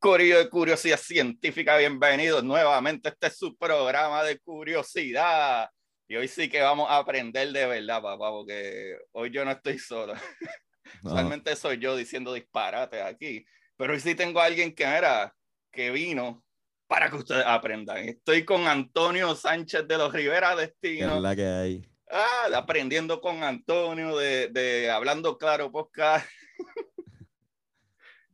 Corillo de Curiosidad Científica, bienvenidos nuevamente. Este es su programa de curiosidad. Y hoy sí que vamos a aprender de verdad, papá, porque hoy yo no estoy solo. No. Realmente soy yo diciendo disparates aquí. Pero hoy sí tengo a alguien que era, que vino para que ustedes aprendan. Estoy con Antonio Sánchez de los Rivera es Destino. la que hay. Ah, aprendiendo con Antonio de, de Hablando Claro Podcast.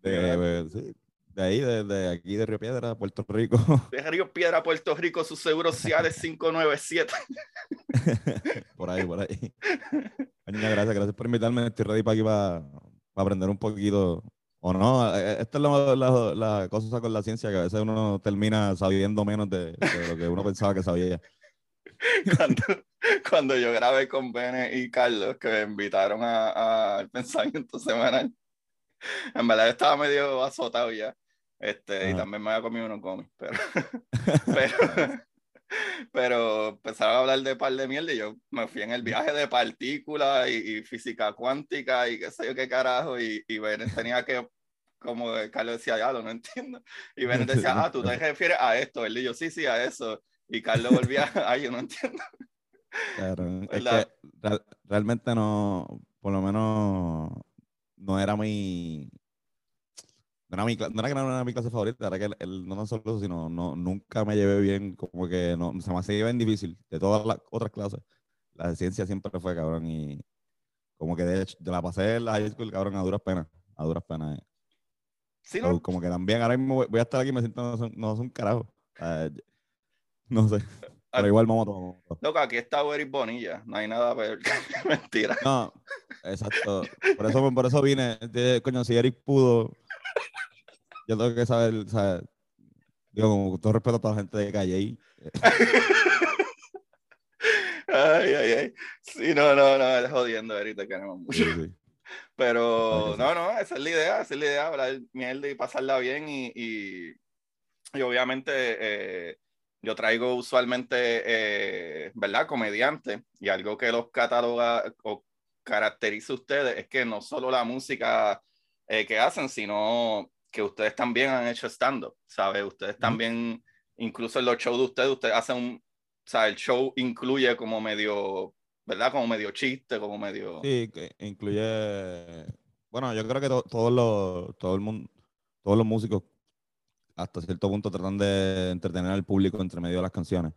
De, de- sí, de ahí, de, de aquí de Río Piedra, Puerto Rico. De Río Piedra, Puerto Rico, su seguro social es 597. por ahí, por ahí. Gracias, gracias por invitarme. Estoy ready para aquí para, para aprender un poquito. O no, eh, esta es la, la- la cosa con la ciencia, que a veces uno termina sabiendo menos de, de lo que uno pensaba que sabía. cuando, cuando yo grabé con Bene y Carlos, que me invitaron a- a- al pensamiento semanal, en verdad estaba medio azotado ya. Este, y también me había comido unos cómics, pero, pero, pero empezaron a hablar de par de mierda y yo me fui en el viaje de partículas y, y física cuántica y qué sé yo qué carajo, y, y Bene tenía que, como Carlos decía, ya lo no entiendo, y Bene decía, ah, tú te refieres a esto, ¿verdad? Y yo, sí, sí, a eso, y Carlos volvía, ay, yo no entiendo. Claro, es que real- realmente no, por lo menos no era mi, no era, mi, no era que no era mi clase favorita, era que el, el- no tan solo eso, sino no, nunca me llevé bien, como que no, se me hacía bien difícil de todas las otras clases. La de ciencia siempre fue cabrón y como que de hecho, yo la pasé en la high school, cabrón, a duras penas, a duras penas. eh. Sí, So, no, como que también ahora mismo voy, voy a estar aquí y me siento, no, no es un carajo. Eh, no sé, pero igual vamos a tomar. loco, aquí está Eric Bonilla, no hay nada peor mentira. No, exacto. Por eso, por eso vine. De, coño, si Eric pudo, yo tengo que saber, saber- digo, con todo respeto a toda la gente de Calle. Ay, ay, ay. Sí, no, no, no, es jodiendo, Eric, te queremos mucho. Sí, sí. Pero que no, no, esa es la idea, esa es la idea, hablar mierda y pasarla bien y, y, y obviamente eh, yo traigo usualmente, eh, ¿verdad? Comediante y algo que los cataloga o caracteriza a ustedes es que no solo la música eh, que hacen, sino que ustedes también han hecho stand-up, ¿sabes? Ustedes también, incluso en los shows de ustedes, ustedes hacen un, o sea, el show incluye como medio, ¿verdad? Como medio chiste, como medio... Sí, incluye. Bueno, yo creo que to- todos los, todo el mundo, todos los músicos, hasta cierto punto, tratan de entretener al público entre medio de las canciones.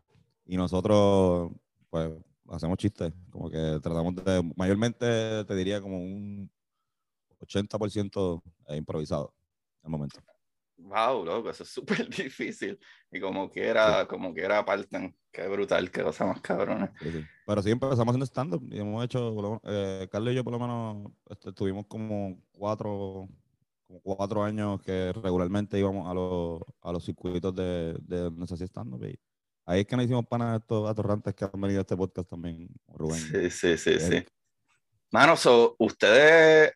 Y nosotros, pues, hacemos chistes. Como que tratamos de. Mayormente, te diría como un 80% improvisado al momento. Wow, loco, eso es súper difícil. Y como quiera, como quiera apartan. Qué brutal, qué cosa más cabrona. Sí, sí. Pero sí empezamos haciendo stand-up y hemos hecho, eh, Carlos y yo por lo menos este, tuvimos como cuatro, como cuatro años que regularmente íbamos a los, a los circuitos de, de donde se hacía stand-up. y ahí es que nos hicimos panas de estos atorrantes que han venido a este podcast también, Rubén. Sí, sí, sí, sí. Mano, so, ustedes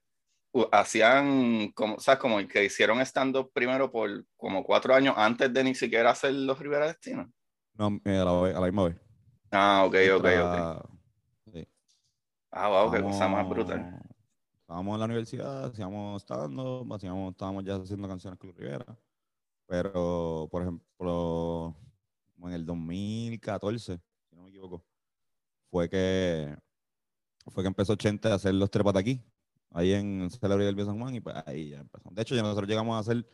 hacían, como, ¿sabes? Como que hicieron stand-up primero por como cuatro años antes de ni siquiera hacer los Rivera Destino. No, eh, a, la, a la misma vez. Ah, ok, ok, ok. Sí. Ah, wow, qué cosa más brutal. Estábamos en la universidad, hacíamos stand hacíamos, estábamos ya haciendo canciones con Rivera. Pero, por ejemplo, como en el 2014, si no me equivoco, fue que fue que empezó Chente a hacer los trepat aquí, ahí en Celebrity del Viejo San Juan, y pues ahí ya empezamos. De hecho, ya nosotros llegamos a hacer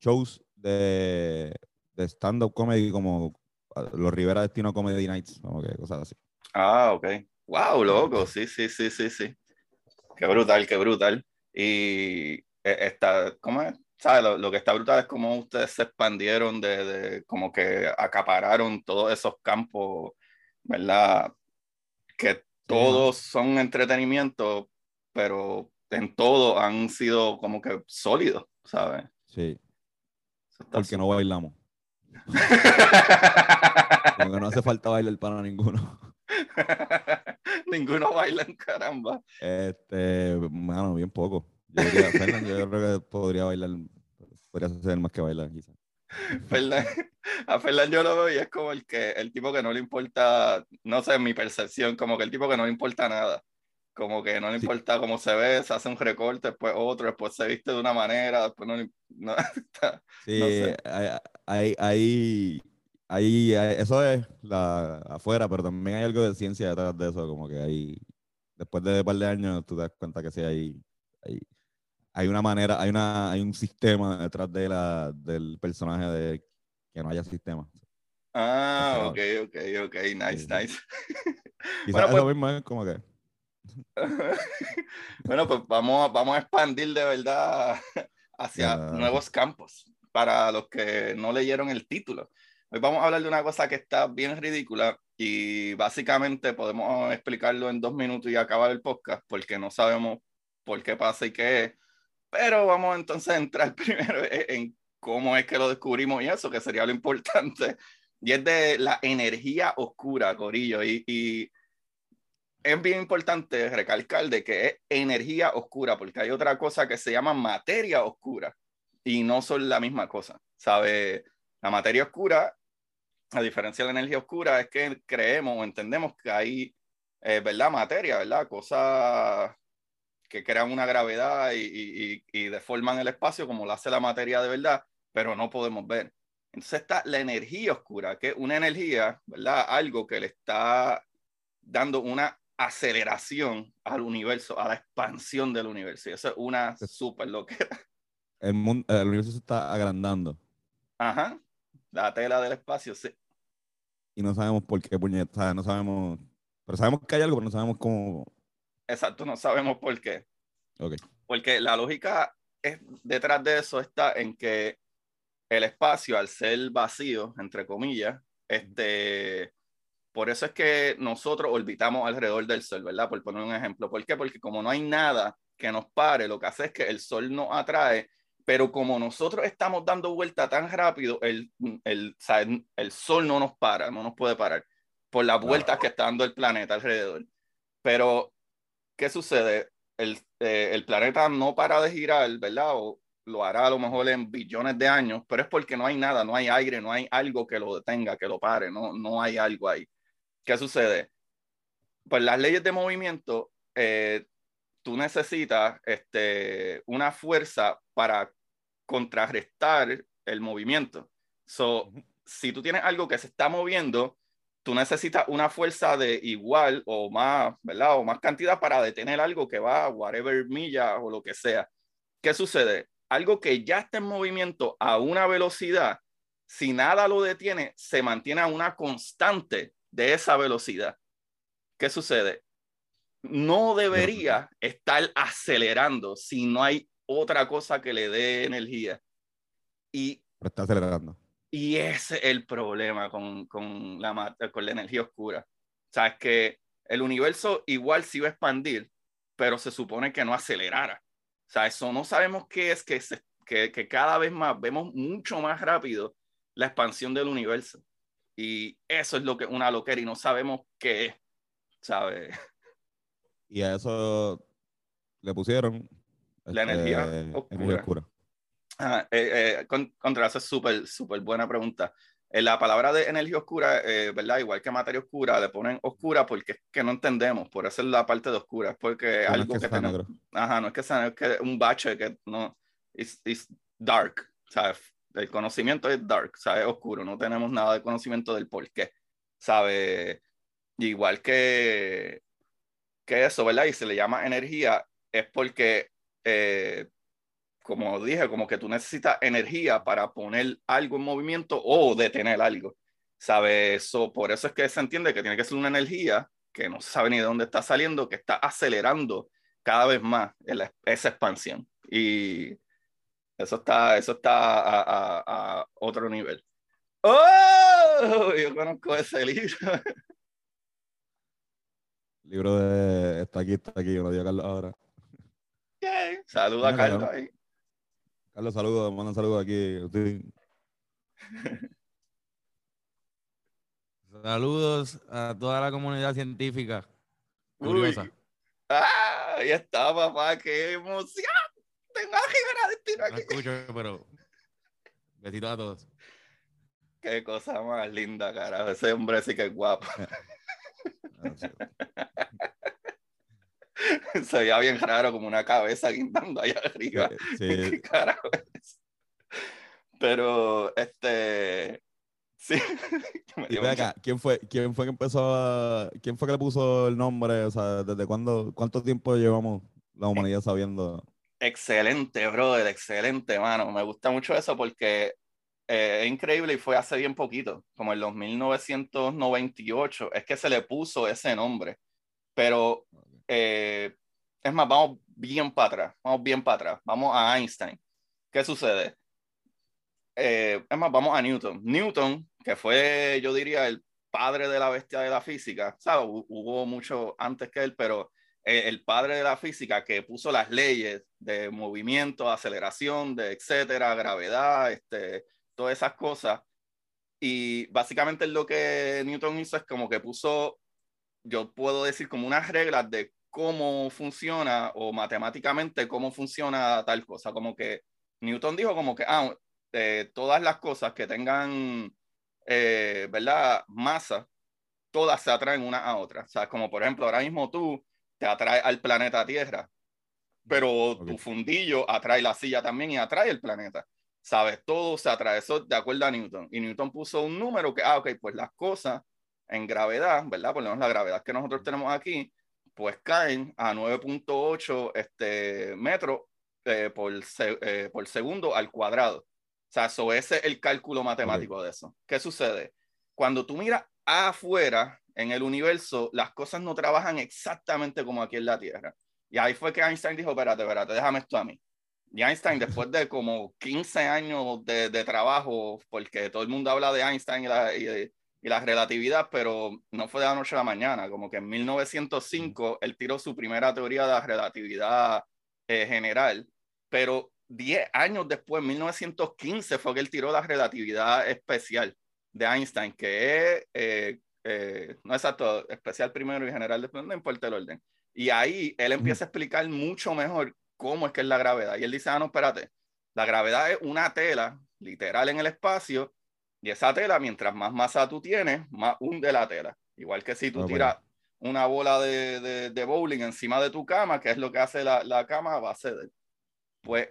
shows de, de stand-up comedy como ah, los Rivera Destino Comedy Nights, como que cosas así. Ah, ok. Wow, loco, sí, sí, sí, sí, sí. Qué brutal, qué brutal. Y eh, está, ¿cómo es? ¿Sabes? Lo, que está brutal es cómo ustedes se expandieron de, de, como que acapararon todos esos campos, ¿verdad? Que todos son entretenimiento, pero en todo han sido como que sólidos, ¿sabes? Sí. Porque no bailamos. Porque no hace falta bailar para ninguno. ninguno baila en caramba. Este, bueno, bien poco. Yo, diría, yo creo que podría bailar, podría hacer más que bailar, quizás. a Fernan yo lo veo y es como el que el tipo que no le importa, no sé, mi percepción, como que el tipo que no le importa nada. Como que no le importa cómo se ve, se hace un recorte, después otro, después se viste de una manera, después no, no Sí, hay, hay, hay, eso es la, afuera, pero también hay algo de ciencia detrás de eso, como que hay, después de un par de años, tú te das cuenta que sí hay, hay, hay una manera, hay, una, hay un sistema detrás de la, del personaje de que no haya sistema. Ah, ok, ok, ok, nice, nice. Quizás bueno, pues, mismo es como que... bueno, pues vamos, vamos a expandir de verdad hacia nuevos campos para los que no leyeron el título. Hoy vamos a hablar de una cosa que está bien ridícula y básicamente podemos explicarlo en dos minutos y acabar el podcast porque no sabemos por qué pasa y qué es. Pero vamos entonces a entrar primero en cómo es que lo descubrimos y eso, que sería lo importante. Y es de la energía oscura, Corillo. Y, y es bien importante recalcar de que es energía oscura, porque hay otra cosa que se llama materia oscura y no son la misma cosa. ¿Sabe? La materia oscura, a diferencia de la energía oscura, es que creemos o entendemos que hay, eh, ¿verdad? Materia, ¿verdad? Cosas que crean una gravedad y, y, deforman el espacio como lo hace la materia de verdad, pero no podemos ver. Entonces está la energía oscura, que es una energía, ¿verdad? Algo que le está dando una aceleración al universo, a la expansión del universo. Y eso es una súper loquera. El, mundo, el universo se está agrandando. Ajá. La tela del espacio, sí. Y no sabemos por qué, puñeta, no sabemos. Pero sabemos que hay algo, pero no sabemos cómo. Exacto, no sabemos por qué. Okay. Porque la lógica es, detrás de eso está en que el espacio, al ser vacío, entre comillas, este, por eso es que nosotros orbitamos alrededor del Sol, ¿verdad? Por poner un ejemplo. ¿Por qué? Porque como no hay nada que nos pare, lo que hace es que el Sol nos atrae, pero como nosotros estamos dando vuelta tan rápido, el, el, el Sol no nos para, no nos puede parar por las vueltas que está dando el planeta alrededor. Pero ¿qué sucede? El, eh, el, planeta no para de girar, ¿verdad? O lo hará a lo mejor en billones de años, pero es porque no hay nada, no hay aire, no hay algo que lo detenga, que lo pare, no, no hay algo ahí. ¿Qué sucede? Pues las leyes de movimiento, eh, tú necesitas este, una fuerza para contrarrestar el movimiento. So, si tú tienes algo que se está moviendo, tú necesitas una fuerza de igual o más, ¿verdad? O más cantidad para detener algo que va a whatever millas o lo que sea. ¿Qué sucede? Algo que ya está en movimiento a una velocidad, si nada lo detiene, se mantiene a una constante de esa velocidad. ¿Qué sucede? No debería estar acelerando si no hay otra cosa que le dé energía. Y está acelerando. Y ese es el problema con, con, la, con la energía oscura. O sea, es que el universo igual se iba a expandir, pero se supone que no acelerara. O sea, eso no sabemos qué es, que, que, que cada vez más vemos mucho más rápido la expansión del universo. Y eso es lo que una loquera y no sabemos qué es, ¿sabes? Y a eso le pusieron la energía este, oscura. Ah, eh, eh, contra, esa es súper, súper buena pregunta. En la palabra de energía oscura, eh, ¿verdad? Igual que materia oscura, le ponen oscura porque es que no entendemos, por eso es la parte de oscura, porque algo que, tenemos, ajá, no es que sea es que un bache que no, es dark, ¿sabes? El conocimiento es dark, ¿sabes? Oscuro, no tenemos nada de conocimiento del por qué, ¿sabe? Igual que, que eso, ¿verdad? Y se le llama energía, es porque eh, como dije, como que tú necesitas energía para poner algo en movimiento o detener algo. ¿Sabes? eso por eso es que se entiende que tiene que ser una energía que no se sabe ni de dónde está saliendo, que está acelerando cada vez más esa expansión. Y eso está, eso está a, otro nivel. ¡Oh! Yo conozco ese libro. libro de. Está aquí, está aquí, lo dio Carlos ahora. Saluda a Carlos ahí. Carlos, saludos, manda un saludo aquí. Saludos a toda la comunidad científica. Curiosa. Ah, ahí está, papá, qué emoción. Tengo a destino aquí. No escucho, pero besitos a todos. Qué cosa más linda, carajo. Ese hombre sí que es guapo. Se veía bien raro, como una cabeza guindando allá arriba. Sí. carajo Pero, este. Sí. ¿quién fue, ¿quién fue que empezó a, ¿Quién fue que le puso el nombre? O sea, ¿desde cuándo, cuánto tiempo llevamos la humanidad sabiendo? Excelente, brother, excelente, mano. Me gusta mucho eso porque eh, es increíble y fue hace bien poquito, como en los 1998, es que se le puso ese nombre. Pero, eh, es más, vamos bien para atrás, vamos bien para atrás, vamos a Einstein. ¿Qué sucede? Eh, es más, vamos a Newton. Newton, que fue, yo diría, el padre de la bestia de la física, ¿sabes? Hubo mucho antes que él, pero eh, el padre de la física que puso las leyes de movimiento, aceleración, de etcétera, gravedad, este, todas esas cosas. Y básicamente lo que Newton hizo es como que puso, yo puedo decir como unas reglas de cómo funciona o matemáticamente cómo funciona tal cosa. Como que Newton dijo como que, ah, eh, todas las cosas que tengan, eh, ¿verdad? Masa, todas se atraen una a otra. O sea, como por ejemplo, ahora mismo tú te atrae al planeta Tierra, pero tu fundillo atrae la silla también y atrae el planeta. ¿Sabes? Todo se atrae. Eso de acuerdo a Newton. Y Newton puso un número que, ah, ok, pues las cosas en gravedad, ¿verdad? Por lo menos la gravedad que nosotros tenemos aquí, pues caen a 9.8 este, metros eh, por, por segundo al cuadrado. O sea, eso es el cálculo matemático de eso. ¿Qué sucede? Cuando tú miras afuera, en el universo, las cosas no trabajan exactamente como aquí en la Tierra. Y ahí fue que Einstein dijo, espérate, espérate, déjame esto a mí. Y Einstein, después de como 15 años de, de trabajo, porque todo el mundo habla de Einstein y la, y, la, relatividad, pero no fue de la noche a la mañana, como que en 1905 él tiró su primera teoría de la relatividad eh, general, pero 10 años después, en 1915, fue que él tiró la relatividad especial de Einstein, que es, eh, eh, no exacto, especial primero y general después, no importa el orden. Y ahí él empieza a explicar mucho mejor cómo es que es la gravedad. Y él dice, ah, no, espérate, la gravedad es una tela literal en el espacio, y esa tela, mientras más masa tú tienes, más hunde la tela. Igual que si tú ah, tiras una bola de, de, bowling encima de tu cama, que es lo que hace la, la cama, va a ceder. Pues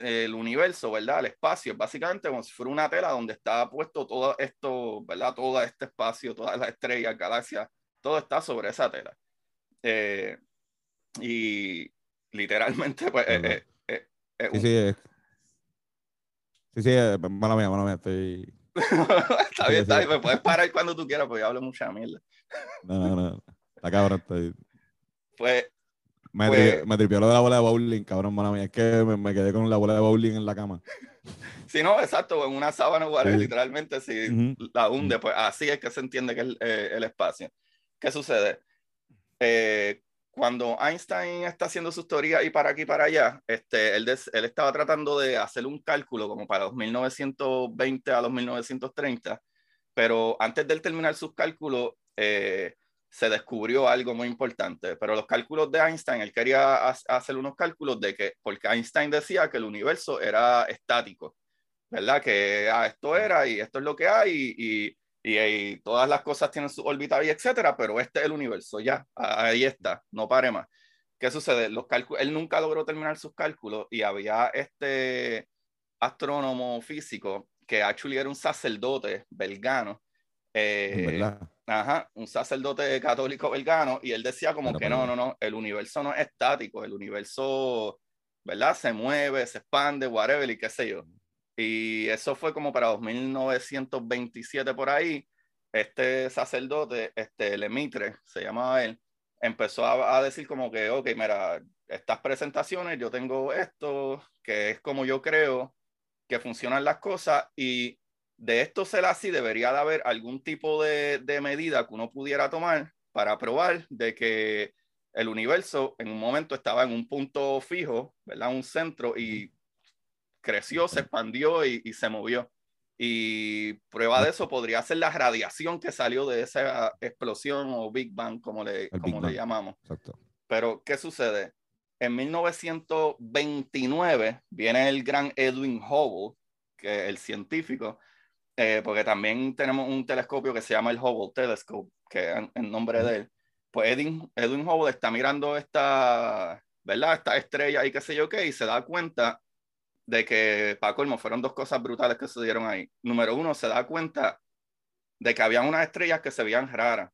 el universo, ¿verdad? El espacio, básicamente como si fuera una tela donde está puesto todo esto, ¿verdad? Todo este espacio, todas las estrellas, galaxias, todo está sobre esa tela. Eh, y literalmente, pues... Eh, eh, sí, sí, sí, sí, mala mía, mala mía, estoy... está bien, está bien, me puedes parar cuando tú quieras, porque yo hablo mucha mierda. no, no, no, está cabrón, estoy... Pues me, pues, me tripió lo de la bola de bowling, cabrón, mala mía. Es que me, quedé con la bola de bowling en la cama. Sí, no, exacto, en una sábana literalmente, si la hunde, pues así es que se entiende que es eh, el, espacio. ¿Qué sucede? Eh, cuando Einstein está haciendo sus teorías y para aquí y para allá, este, él, él estaba tratando de hacer un cálculo como para los 1920 a los 1930, pero antes de él terminar sus cálculos, eh, se descubrió algo muy importante, pero los cálculos de Einstein, él quería hacer unos cálculos de que, porque Einstein decía que el universo era estático, ¿verdad? Que ah, esto era y esto es lo que hay y, y, todas las cosas tienen su órbita y etcétera, pero este es el universo, ya, ahí está, no pare más. ¿Qué sucede? Los cálculos, él nunca logró terminar sus cálculos y había este astrónomo físico que actually era un sacerdote belgano. Eh. Ajá, un sacerdote católico belgano, y él decía como que no, no, no, el universo no es estático, el universo, ¿verdad? Se mueve, se expande, whatever, y qué sé yo. Y eso fue como para 1927 por ahí. Este sacerdote, este Lemitre, se llamaba él, empezó a, decir como que, ok, mira, estas presentaciones, yo tengo esto, que es como yo creo que funcionan las cosas y de esto ser así, debería de haber algún tipo de, de medida que uno pudiera tomar para probar de que el universo en un momento estaba en un punto fijo, ¿verdad? Un centro y creció, se expandió y, y, se movió. Y prueba de eso podría ser la radiación que salió de esa explosión o Big Bang, como le, como le llamamos. Exacto. Pero, ¿qué sucede? En 1929 viene el gran Edwin Hubble, que el científico, eh, porque también tenemos un telescopio que se llama el Hubble Telescope, que es en nombre de él. Pues Edwin, Edwin Hubble está mirando esta, ¿verdad? Esta estrella y qué sé yo qué, y se da cuenta de que, para colmo, fueron dos cosas brutales que sucedieron ahí. Número uno, se da cuenta de que había unas estrellas que se veían raras.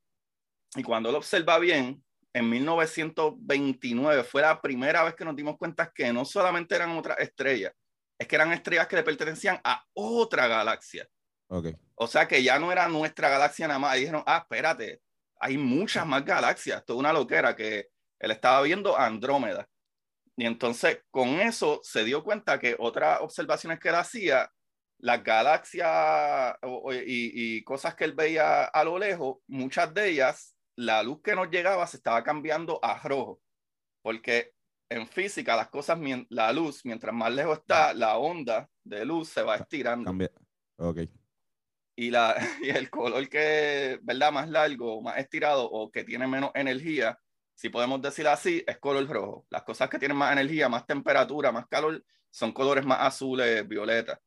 Y cuando lo observa bien, en 1929 fue la primera vez que nos dimos cuenta que no solamente eran otras estrellas, es que eran estrellas que le pertenecían a otra galaxia. Okay. O sea que ya no era nuestra galaxia nada más. Y dijeron, ah, espérate, hay muchas más galaxias. Toda una loquera que él estaba viendo Andrómeda. Y entonces con eso se dio cuenta que otras observaciones que él hacía, las galaxias y, y, cosas que él veía a lo lejos, muchas de ellas, la luz que nos llegaba se estaba cambiando a rojo. Porque en física las cosas, la luz, mientras más lejos está, la onda de luz se va estirando. Cambia. Ok. Y, la, y el color que, ¿verdad? Más largo, más estirado o que tiene menos energía, si podemos decir así, es color rojo. Las cosas que tienen más energía, más temperatura, más calor, son colores más azules, violetas.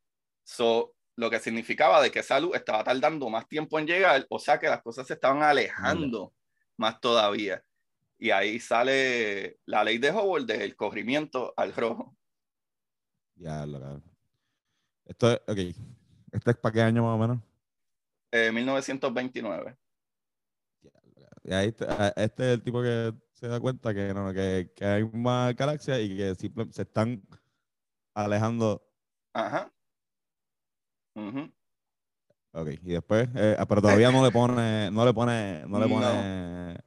So, lo que significaba de que esa luz estaba tardando más tiempo en llegar, o sea que las cosas se estaban alejando más todavía. Y ahí sale la ley de Hubble del corrimiento al rojo. Ya, lo Esto es, ok. ¿Este es para qué año más o menos? Eh, 1929. Y ahí este es el tipo que se da cuenta que, no, que, que hay más galaxias y que se están alejando. Ajá. Uh Ok, y después, eh, ah, pero todavía no le pone, no le pone, no le pone.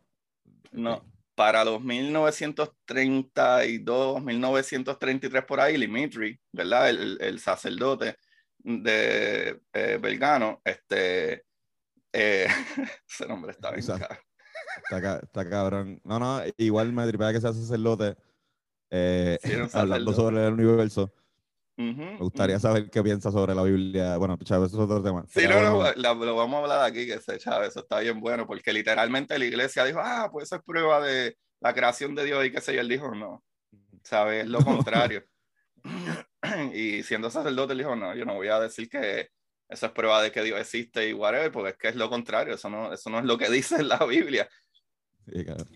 No. Okay. Para los 1932, 1933 por ahí, Dimitri, ¿verdad? El, el sacerdote de eh, Belgano, este, eh, ese nombre está bien caro. Está, está, cabrón. No, no, igual me tripea que sea sacerdote eh, sí, hablando sobre el universo. Uh -huh, me gustaría uh -huh. saber qué piensa sobre la Biblia. Bueno, Chávez, eso es otro tema. Sí, no, no, la, lo vamos a hablar aquí, que ese Chávez, eso está bien bueno, porque literalmente la iglesia dijo, ah, pues eso es prueba de la creación de Dios y qué sé yo. Él dijo, no, ¿sabes? Es lo contrario. y siendo sacerdote, él dijo, no, yo no voy a decir que eso es prueba de que Dios existe y whatever, porque es que es lo contrario, eso no, eso no es lo que dice en la Biblia.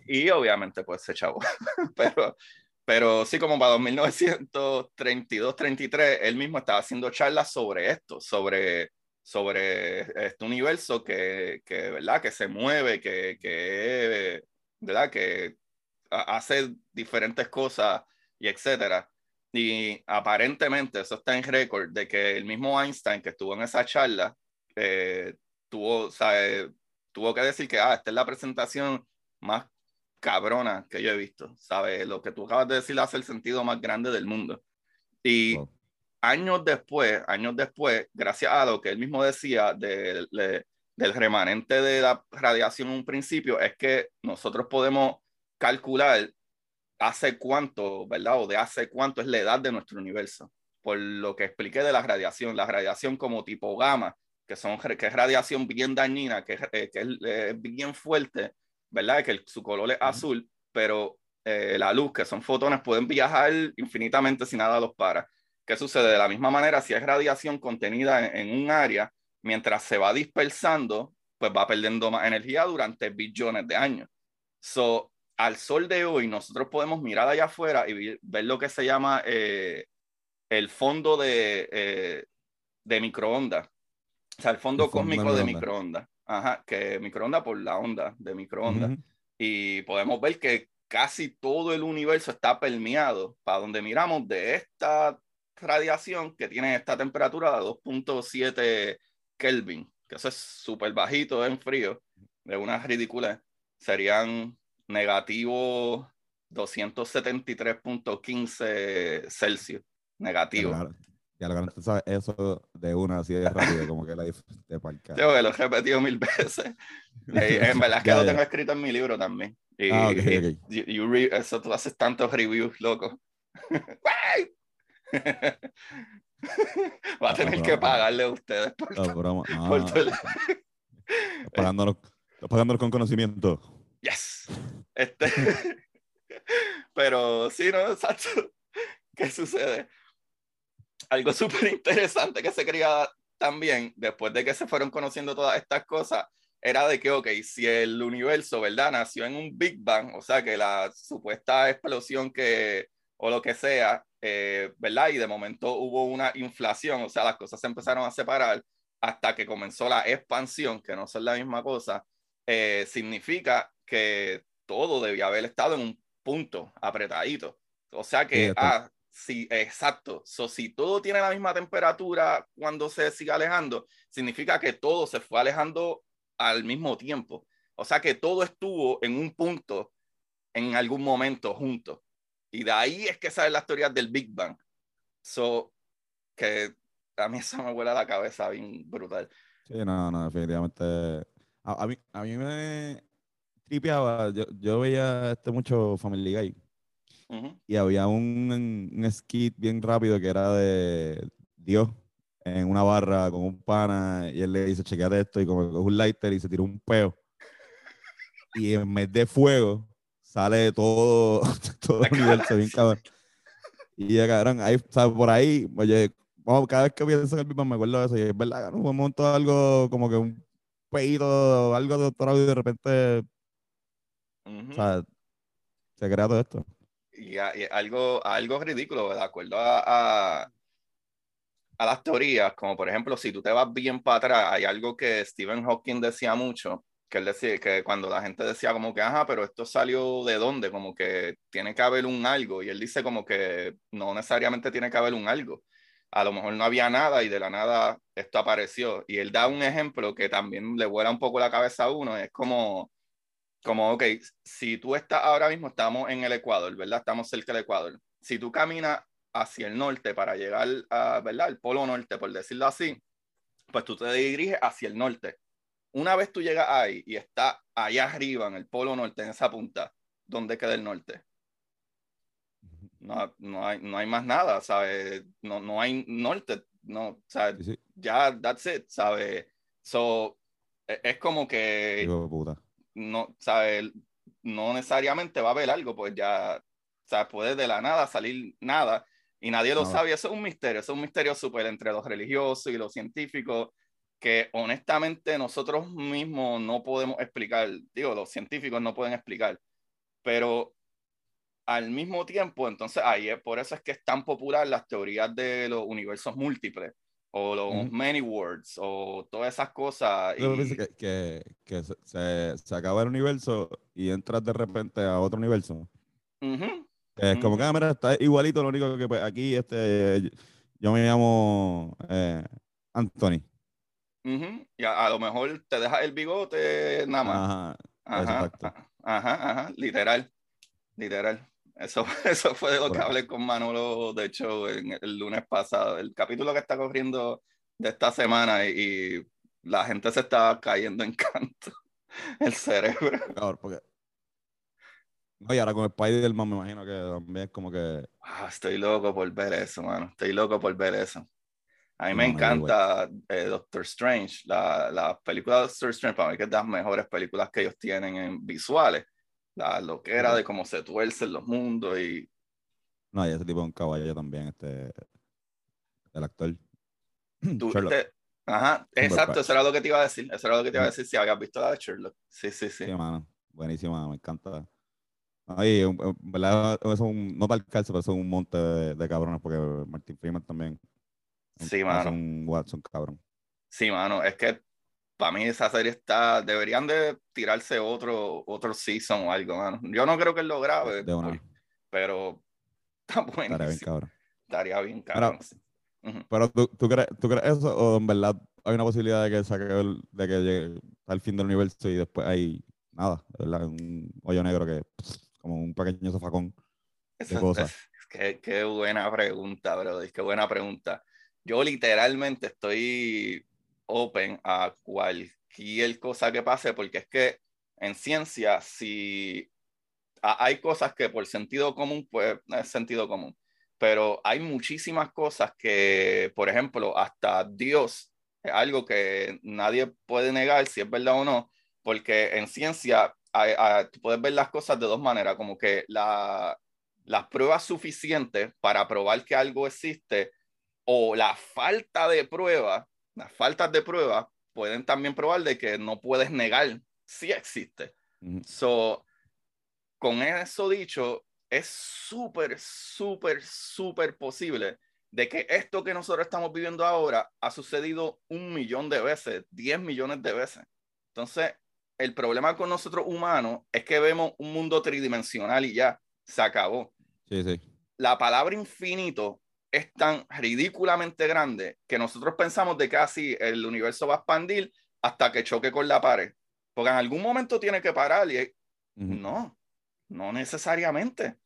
Y obviamente, pues se chavo. pero, pero sí, como para 1932, 33, él mismo estaba haciendo charlas sobre esto, sobre, sobre este universo que, que, ¿verdad? que se mueve, que, que, ¿verdad? que hace diferentes cosas y etcétera. Y aparentemente eso está en récord de que el mismo Einstein que estuvo en esa charla eh, tuvo, sabe, tuvo que decir que ah, esta es la presentación más cabrona que yo he visto, ¿sabes? Lo que tú acabas de decir hace el sentido más grande del mundo. Y wow. años después, años después, gracias a lo que él mismo decía de, de, del remanente de la radiación en un principio, es que nosotros podemos calcular hace cuánto, ¿verdad? O de hace cuánto es la edad de nuestro universo. Por lo que expliqué de la radiación, la radiación como tipo gamma, que, son, que es radiación bien dañina, que, eh, que es eh, bien fuerte, ¿verdad? Que el, su color es uh -huh. azul, pero eh, la luz, que son fotones, pueden viajar infinitamente si nada los para. ¿Qué sucede? De la misma manera, si es radiación contenida en, en un área, mientras se va dispersando, pues va perdiendo más energía durante billones de años. So, al sol de hoy, nosotros podemos mirar allá afuera y ver lo que se llama eh, el fondo de, eh, de microondas. O sea, el fondo, el fondo cósmico de, de microondas. Ajá, que microondas por la onda de microondas. Uh -huh. Y podemos ver que casi todo el universo está permeado para donde miramos de esta radiación que tiene esta temperatura de 2.7 Kelvin, que eso es súper bajito en frío, de una ridícula. Serían negativo 273.15 Celsius negativo. Lo- Ya lo que tú sabes eso de una así de rápido, como que la de carajo. Yo que lo he repetido mil veces. En verdad es que Ya, lo ya. tengo escrito en mi libro también. Y, Ah, ok, y- ok. you- you re- eso tú haces tantos reviews, loco. Va a Ah, tener no, que no. pagarle a ustedes por, No, broma, no, por pagándonos, estás pagándonos con conocimiento. Yes. Este. Pero sí, ¿no? Exacto. ¿Qué sucede? Algo súper interesante que se quería también, después de que se fueron conociendo todas estas cosas, era de que, ok, si el universo, ¿verdad? Nació en un Big Bang, o sea, que la supuesta explosión que, o lo que sea, eh, ¿verdad? Y de momento hubo una inflación, o sea, las cosas se empezaron a separar hasta que comenzó la expansión, que no son la misma cosa, eh, significa que todo debía haber estado en un punto apretadito. O sea que, ah, sí, exacto. So, si todo tiene la misma temperatura cuando se sigue alejando, significa que todo se fue alejando al mismo tiempo. O sea que todo estuvo en un punto en algún momento juntos. Y de ahí es que salen las teorías del Big Bang. So, que a mí eso me vuela la cabeza bien brutal. Sí, no, no, definitivamente. A, a mí, a mí me tripeaba, yo, yo veía este mucho Family Guy Y había un, un skit bien rápido que era de Dios en una barra con un pana y él le dice, chequeate esto y como que coge un lighter y se tira un peo. Y en vez de fuego sale todo, todo el universo bien cabrón. Y ya cabrón, ahí, o sea, por ahí, oye, vamos, cada vez que pienso en el Big me acuerdo de eso y es verdad, ¿no? un montón algo como que un peito, algo de doctorado y de repente, o sea, se crea todo esto. Y, a- y algo, algo ridículo, de acuerdo a, a, a las teorías, como por ejemplo, si tú te vas bien para atrás, hay algo que Stephen Hawking decía mucho, que él decía que cuando la gente decía como que, ajá, pero esto salió de dónde, como que tiene que haber un algo, y él dice como que no necesariamente tiene que haber un algo. A lo mejor no había nada y de la nada esto apareció. Y él da un ejemplo que también le vuela un poco la cabeza a uno, es como, como, ok, si tú estás ahora mismo, estamos en el Ecuador, ¿verdad? Estamos cerca del Ecuador. Si tú caminas hacia el norte para llegar a, ¿verdad? Al polo norte, por decirlo así, pues tú te diriges hacia el norte. Una vez tú llegas ahí y está allá arriba en el polo norte, en esa punta, ¿dónde queda el norte? No, no, hay, no hay más nada, ¿sabes? No, no hay norte, no, ¿sabes? Sí, sí, Ya, that's it, ¿sabes? So, e- es como que hijo de puta. No, ¿sabes? No necesariamente va a haber algo, pues ya, o sea, puede de la nada salir nada y nadie lo sabe. Eso es un misterio, eso es un misterio súper entre los religiosos y los científicos que honestamente nosotros mismos no podemos explicar. Digo, los científicos no pueden explicar, pero al mismo tiempo, entonces ahí es por eso es que es tan popular las teorías de los universos múltiples o los many words o todas esas cosas. Y- que, que, que se, se, acaba el universo y entras de repente a otro universo. Es como Ujú. ah, está igualito, lo único que pues, aquí, este, yo me llamo eh, Anthony. Ujú, Y a, a lo mejor te dejas el bigote nada más. Ajá, ajá, literal, literal. Eso, eso fue de lo que hablé con Manolo, de hecho, en el lunes pasado. El capítulo que está corriendo de esta semana y, y la gente se estaba cayendo en canto. El cerebro. cabrón, porque... No, y ahora con Spider-Man me imagino que también es como que... Ah, estoy loco por ver eso, mano. Estoy loco por ver eso. A mí No, me encanta eh, Doctor Strange. La, la película de Doctor Strange para mí que es de las mejores películas que ellos tienen en visuales. La loquera de cómo se tuercen los mundos y No, y ese tipo es un caballo también, este... El actor. tú Sherlock. te- Ajá, exacto, eso era lo que te iba a decir. Eso era lo que te iba a decir si habías visto la de Sherlock. Sí, sí, sí. Sí, mano. Buenísima, me encanta. Ay, en en verdad, eso es un, no tal calce, pero eso es un monte de, de cabrones, porque Martin Freeman también. Sí, Es mano. un Watson cabrón. Sí, mano, es que para mí esa serie está, deberían de tirarse otro, otro season o algo, mano. Yo no creo que lo grabe, De una. por- pero está Estaría bien cabrón. Estaría bien, cabrón. sí. Ujú. Pero ¿tú, tú, crees, ¿tú crees eso o en verdad hay una posibilidad de que saque el- de que llegue al fin del universo y después hay nada, ¿verdad? Un hoyo negro que como un pequeño zafacón de Eso- cosas. es- qué, qué buena pregunta, brother. Qué buena pregunta. Yo literalmente estoy open a cualquier cosa que pase, porque es que en ciencia, si hay cosas que por sentido común, pues es sentido común, pero hay muchísimas cosas que, por ejemplo, hasta Dios es algo que nadie puede negar si es verdad o no, porque en ciencia hay- puedes ver las cosas de dos maneras, como que la, las pruebas suficientes para probar que algo existe o la falta de pruebas, las faltas de pruebas pueden también probar de que no puedes negar si existe. So, con eso dicho, es súper, súper, súper posible de que esto que nosotros estamos viviendo ahora ha sucedido un millón de veces, 10 millones de veces. Entonces, el problema con nosotros humanos es que vemos un mundo tridimensional y ya, se acabó. Sí, sí. La palabra infinito es tan ridículamente grande que nosotros pensamos de que así el universo va a expandir hasta que choque con la pared. Porque en algún momento tiene que parar y no, no necesariamente.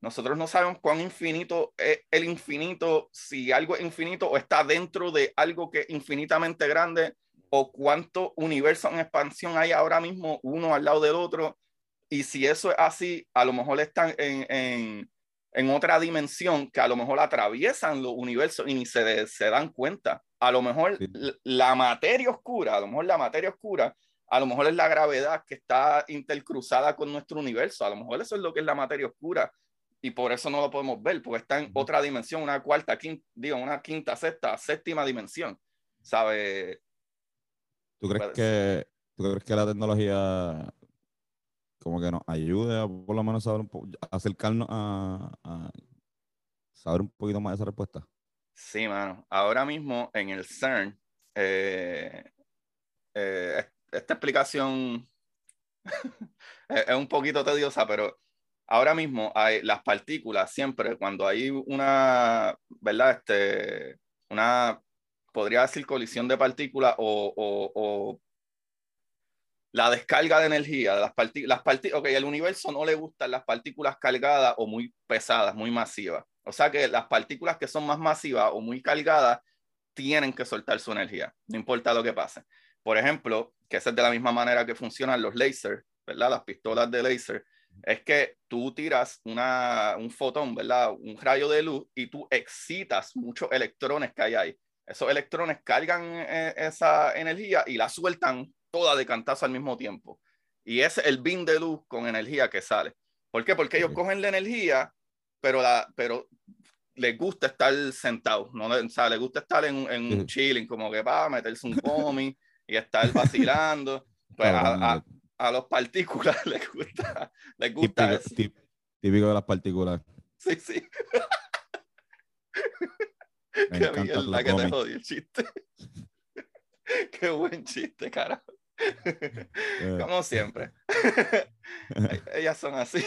Nosotros no sabemos cuán infinito es el infinito, si algo es infinito o está dentro de algo que es infinitamente grande, o cuánto universo en expansión hay ahora mismo uno al lado del otro. Y si eso es así, a lo mejor están en, en, en otra dimensión que a lo mejor atraviesan los universos y ni se, se dan cuenta. A lo mejor Sí. la materia oscura, a lo mejor la materia oscura a lo mejor es la gravedad que está intercruzada con nuestro universo, a lo mejor eso es lo que es la materia oscura y por eso no lo podemos ver, porque está en otra dimensión, una cuarta, quinta, digo, una quinta, sexta, séptima dimensión, ¿sabe? ¿Tú crees que, ¿tú crees que la tecnología como que nos ayude a por lo menos saber un po- acercarnos a, saber un poquito más de esa respuesta? Sí, mano. Ahora mismo en el CERN, eh, eh, es- esta explicación es, un poquito tediosa, pero ahora mismo las partículas siempre, cuando hay una, ¿verdad? Este, una, podría decir colisión de partículas o la descarga de energía las partículas. Las partí ok, el universo no le gustan las partículas cargadas o muy pesadas, muy masivas. O sea que las partículas que son más masivas o muy cargadas tienen que soltar su energía, no importa lo que pase. Por ejemplo, que es de la misma manera que funcionan los lasers, ¿verdad? Las pistolas de láser, es que tú tiras una, un fotón, ¿verdad? Un rayo de luz y tú excitas muchos electrones que hay ahí. Esos electrones cargan eh, esa energía y la sueltan toda de cantazo al mismo tiempo. Y es el beam de luz con energía que sale. ¿Por qué? Porque ellos cogen la energía, pero, la, pero les gusta estar sentados, ¿no? O sea, les gusta estar en, en un chilling, como que va a meterse un cómic y estar vacilando. Pues a, a, eh, a los partículas les gusta, les gusta típico, eso. típico de las partículas. Sí, sí. Me Qué mierda que te jodió el chiste. Qué buen chiste, carajo. Eh, Como siempre. Ellas son así.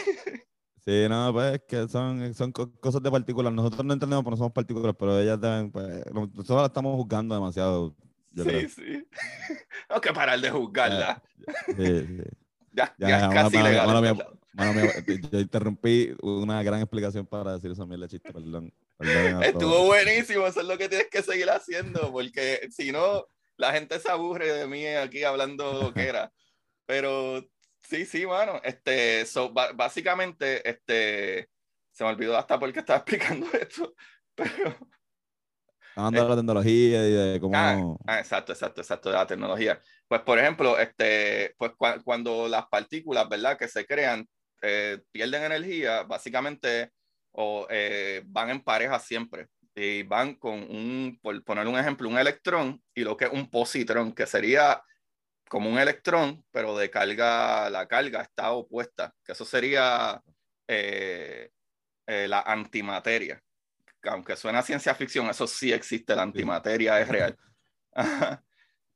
Sí, no, pues es que son, son co- cosas de partículas. Nosotros no entendemos porque no somos partículas, pero ellas deben, pues, nosotros las estamos juzgando demasiado. Sí, creo. sí. Tengo que parar de juzgarla. Sí, sí. Ya, Ya, ya es casi mía, legal. Mano yo interrumpí una gran explicación para decir esa mierda chiste, perdón. Perdonen a Estuvo buenísimo, eso es lo que tienes que seguir haciendo, porque si no, la gente se aburre de mí aquí hablando que era. Pero sí, sí, mano. Este, so, básicamente, este, se me olvidó hasta por qué estaba explicando esto. Pero, Hablando de la tecnología y de cómo... Ah, ah, exacto, exacto, exacto, de la tecnología. Pues, por ejemplo, este, pues cua- cuando las partículas, ¿verdad? Que se crean, eh, pierden energía, básicamente, o eh, van en pareja siempre. Y van con un, por poner un ejemplo, un electrón y lo que es un positrón, que sería como un electrón, pero de carga, la carga está opuesta, que eso sería eh, eh, la antimateria. Que aunque suena a ciencia ficción, eso sí existe, la antimateria es real.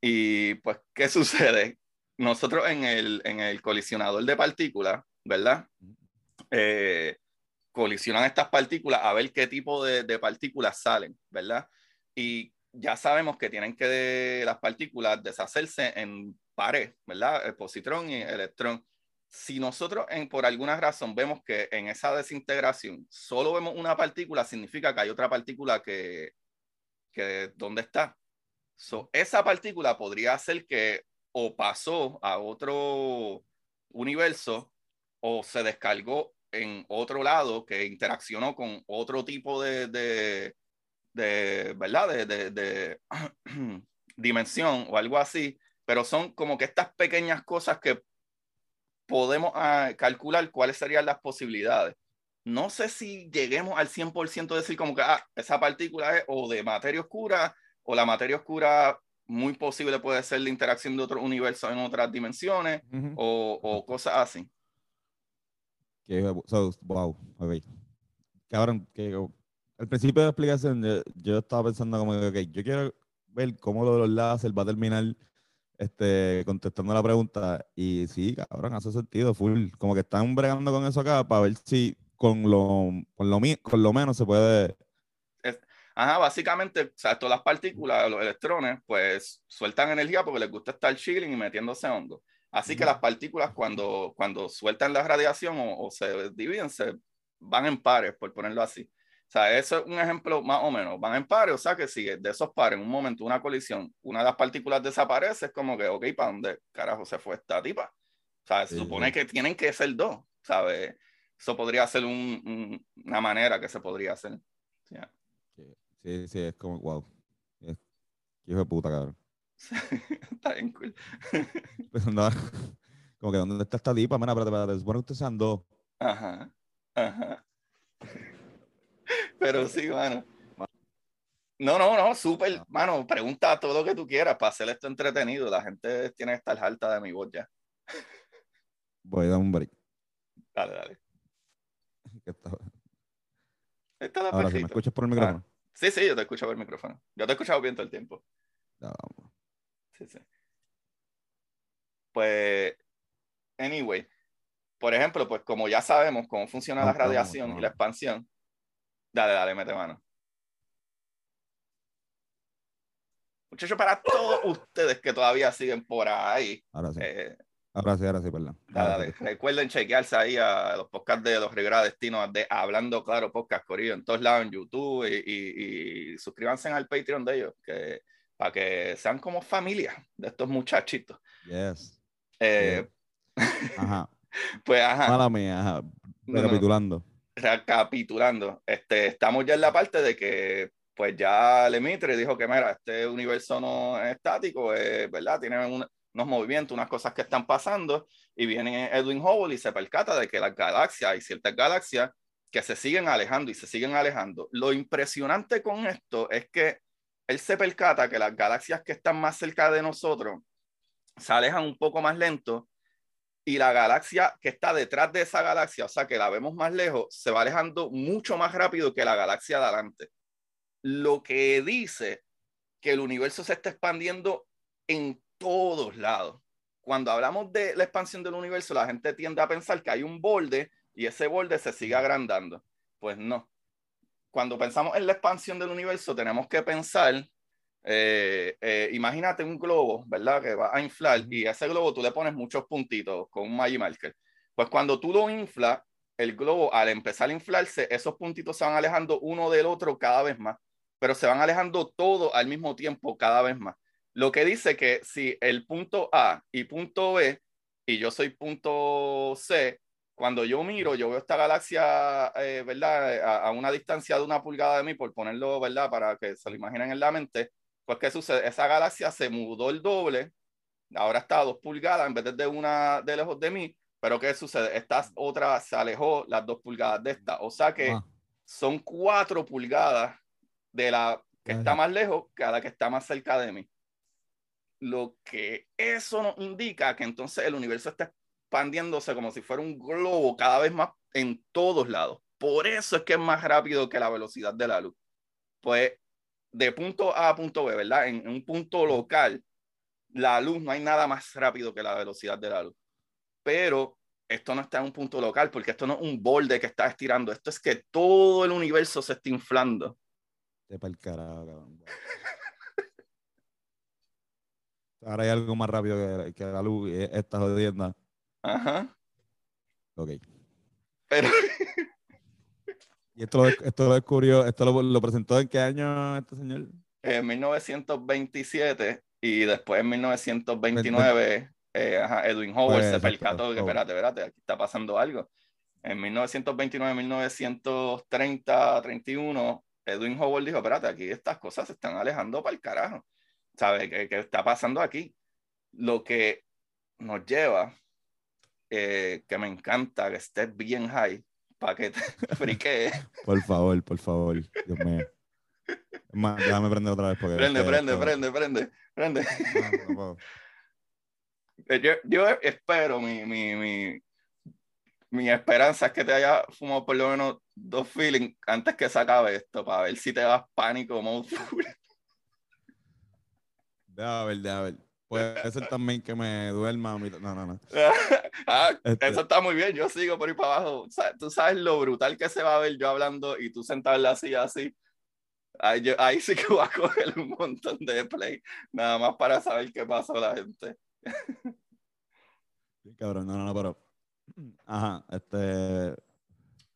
Y pues, ¿qué sucede? Nosotros en el, en el colisionador de partículas, ¿verdad? Eh, colisionan estas partículas a ver qué tipo de, de partículas salen, ¿verdad? Y ya sabemos que tienen que de, las partículas deshacerse en pares, ¿verdad? El positrón y el electrón. si nosotros en, por alguna razón vemos que en esa desintegración solo vemos una partícula, significa que hay otra partícula que, que ¿dónde está? So, esa partícula podría ser que o pasó a otro universo o se descargó en otro lado que interaccionó con otro tipo de, de, de ¿verdad? De, de, de dimensión o algo así, pero son como que estas pequeñas cosas que podemos ah, calcular cuáles serían las posibilidades. No sé si lleguemos al 100% de decir como que ah, esa partícula es o de materia oscura o la materia oscura muy posible puede ser la interacción de otro universo en otras dimensiones o, o, cosas así. Que, wow, ok. Cabrón, que al principio de la explicación yo, estaba pensando como que, ok, yo quiero ver cómo lo de los láser va a terminar este, contestando la pregunta. Y sí, cabrón, hace sentido, full. Como que están bregando con eso acá para ver si con lo, con lo, con lo menos se puede. Ajá, básicamente, o sea, todas las partículas, los electrones, pues sueltan energía porque les gusta estar chilling y metiéndose hondo. Así que las partículas cuando, cuando sueltan la radiación o, o, se dividen, se van en pares, por ponerlo así. O sea, eso es un ejemplo más o menos. Van en pares, o sea que si de esos pares, en un momento, una colisión, una de las partículas desaparece, es como que, ok, ¿para dónde carajo se fue esta tipa? O sea, se supone que tienen que ser dos, ¿sabes? Eso podría ser un, una manera que se podría hacer. Sí, sí, es como, wow. hijo de puta, cabrón. Está bien cool. Pues no, como que, ¿dónde está esta tipa? Mira, espérate, espérate, supone que ustedes sean dos. Ajá, ajá. Pero sí, mano. No, no, no, súper, mano, pregunta todo lo que tú quieras para hacer esto entretenido. La gente tiene que estar alta de mi voz ya. Voy a dar un break. Dale, dale. Está... Esta la Ahora, ¿me escuchas por el micrófono? Ah, sí, sí, yo te escucho por el micrófono. Yo te he escuchado bien todo el tiempo. Ya, vamos. Sí, sí. Pues, anyway, por ejemplo, pues como ya sabemos cómo funciona la radiación y la expansión, Dale, dale, mete mano. Muchachos, para todos ustedes que todavía siguen por ahí. Ahora sí. Eh, ahora sí, ahora sí, perdón. Dale, Recuerden chequearse ahí a los podcasts de los Rivera Destinos de Hablando Claro Podcast Corrido en todos lados en YouTube y, suscríbanse al Patreon de ellos que, para que sean como familia de estos muchachitos. Yes. Eh, Ajá. pues ajá. Mala mía, ajá. Recapitulando recapitulando, este, estamos ya en la parte de que pues ya Lemaitre dijo que, mira, este universo no es estático, es, ¿verdad? Tiene unos movimientos, unas cosas que están pasando, y viene Edwin Hubble y se percata de que las galaxias, hay ciertas galaxias que se siguen alejando y se siguen alejando. Lo impresionante con esto es que él se percata que las galaxias que están más cerca de nosotros se alejan un poco más lento y la galaxia que está detrás de esa galaxia, o sea, que la vemos más lejos, se va alejando mucho más rápido que la galaxia de adelante. Lo que dice que el universo se está expandiendo en todos lados. Cuando hablamos de la expansión del universo, la gente tiende a pensar que hay un borde y ese borde se sigue agrandando. Pues no. Cuando pensamos en la expansión del universo, tenemos que pensar eh, eh, imagínate un globo, ¿verdad? Que va a inflar y a ese globo tú le pones muchos puntitos con un Magic Marker. Pues cuando tú lo inflas, el globo al empezar a inflarse, esos puntitos se van alejando uno del otro cada vez más, pero se van alejando todos al mismo tiempo cada vez más. Lo que dice que si el punto A y punto B, y yo soy punto C, cuando yo miro, yo veo esta galaxia, eh, ¿verdad? A, a, una distancia de una pulgada de mí, por ponerlo, ¿verdad? Para que se lo imaginen en la mente, pues, ¿qué sucede? Esa galaxia se mudó el doble, ahora está a dos pulgadas en vez de una de lejos de mí, pero ¿qué sucede? Esta otra se alejó las dos pulgadas de esta, o sea que son cuatro pulgadas de la que está más lejos que a la que está más cerca de mí. Lo que eso nos indica que entonces el universo está expandiéndose como si fuera un globo cada vez más en todos lados. Por eso es que es más rápido que la velocidad de la luz. Pues de punto A a punto B, ¿verdad? En, un punto local, la luz no hay nada más rápido que la velocidad de la luz. Pero esto no está en un punto local, porque esto no es un borde que está estirando, esto es que todo el universo se está inflando. para el carajo, Ahora hay algo más rápido que, la luz, esta jodienda. Ajá. Ok. Pero ¿Y esto lo, esto lo descubrió, esto lo, lo presentó en qué año este señor? en 1927 y después en 1929 eh, ajá, Edwin Howard Pues, se percató que, espérate, espérate, aquí está pasando algo. En 1929, 1930, 31, Edwin Howard dijo, espérate, aquí estas cosas se están alejando para el carajo. ¿Sabes qué, qué está pasando aquí? Lo que nos lleva, eh, que me encanta que estés bien high, para que te friquees. Por favor, por favor. Dios mío. Más, déjame prender otra vez porque. Prende, prende, esto- prende, prende, prende. No, no puedo. Eh, Yo, yo espero, mi, mi, mi, mi esperanza es que te haya fumado por lo menos dos feelings antes que se acabe esto, para ver si te vas pánico mode. Déjame ver, déjame ver. Puede ser también que me duerma. a No, no, no. Ah, Este- Eso está muy bien, yo sigo por ahí para abajo. Tú sabes lo brutal que se va a ver yo hablando y tú sentado en la silla así. Ahí, yo- ahí sí que voy a coger un montón de play, nada más para saber qué pasó la gente. Sí, Cabrón, no, no, no, pero. Ajá, este.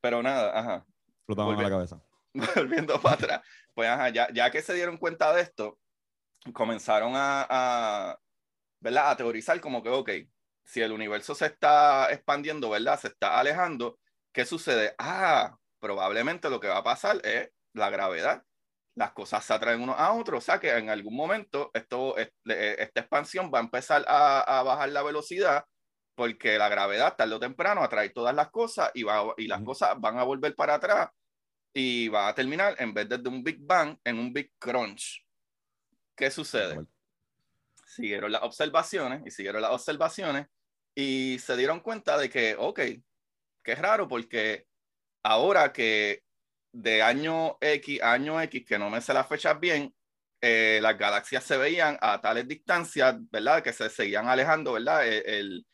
Pero nada, ajá. Flotamos Volvi- la cabeza. volviendo para atrás, pues ajá, ya, ya que se dieron cuenta de esto, comenzaron a, a, ¿verdad? a teorizar como que, ok, si el universo se está expandiendo, ¿verdad? Se está alejando, ¿qué sucede? Ah, probablemente lo que va a pasar es la gravedad. Las cosas se atraen uno a otro, o sea que en algún momento esto, este- esta expansión va a empezar a, a bajar la velocidad porque la gravedad tarde o temprano atrae todas las cosas y, va, y las cosas van a volver para atrás y va a terminar en vez de un Big Bang en un Big Crunch. ¿Qué sucede? Siguieron las observaciones y siguieron las observaciones y se dieron cuenta de que, ok, que es raro porque ahora que de año X a año X, que no me sé las fechas bien, eh, las galaxias se veían a tales distancias, ¿verdad? Que se seguían alejando, ¿verdad? El, el-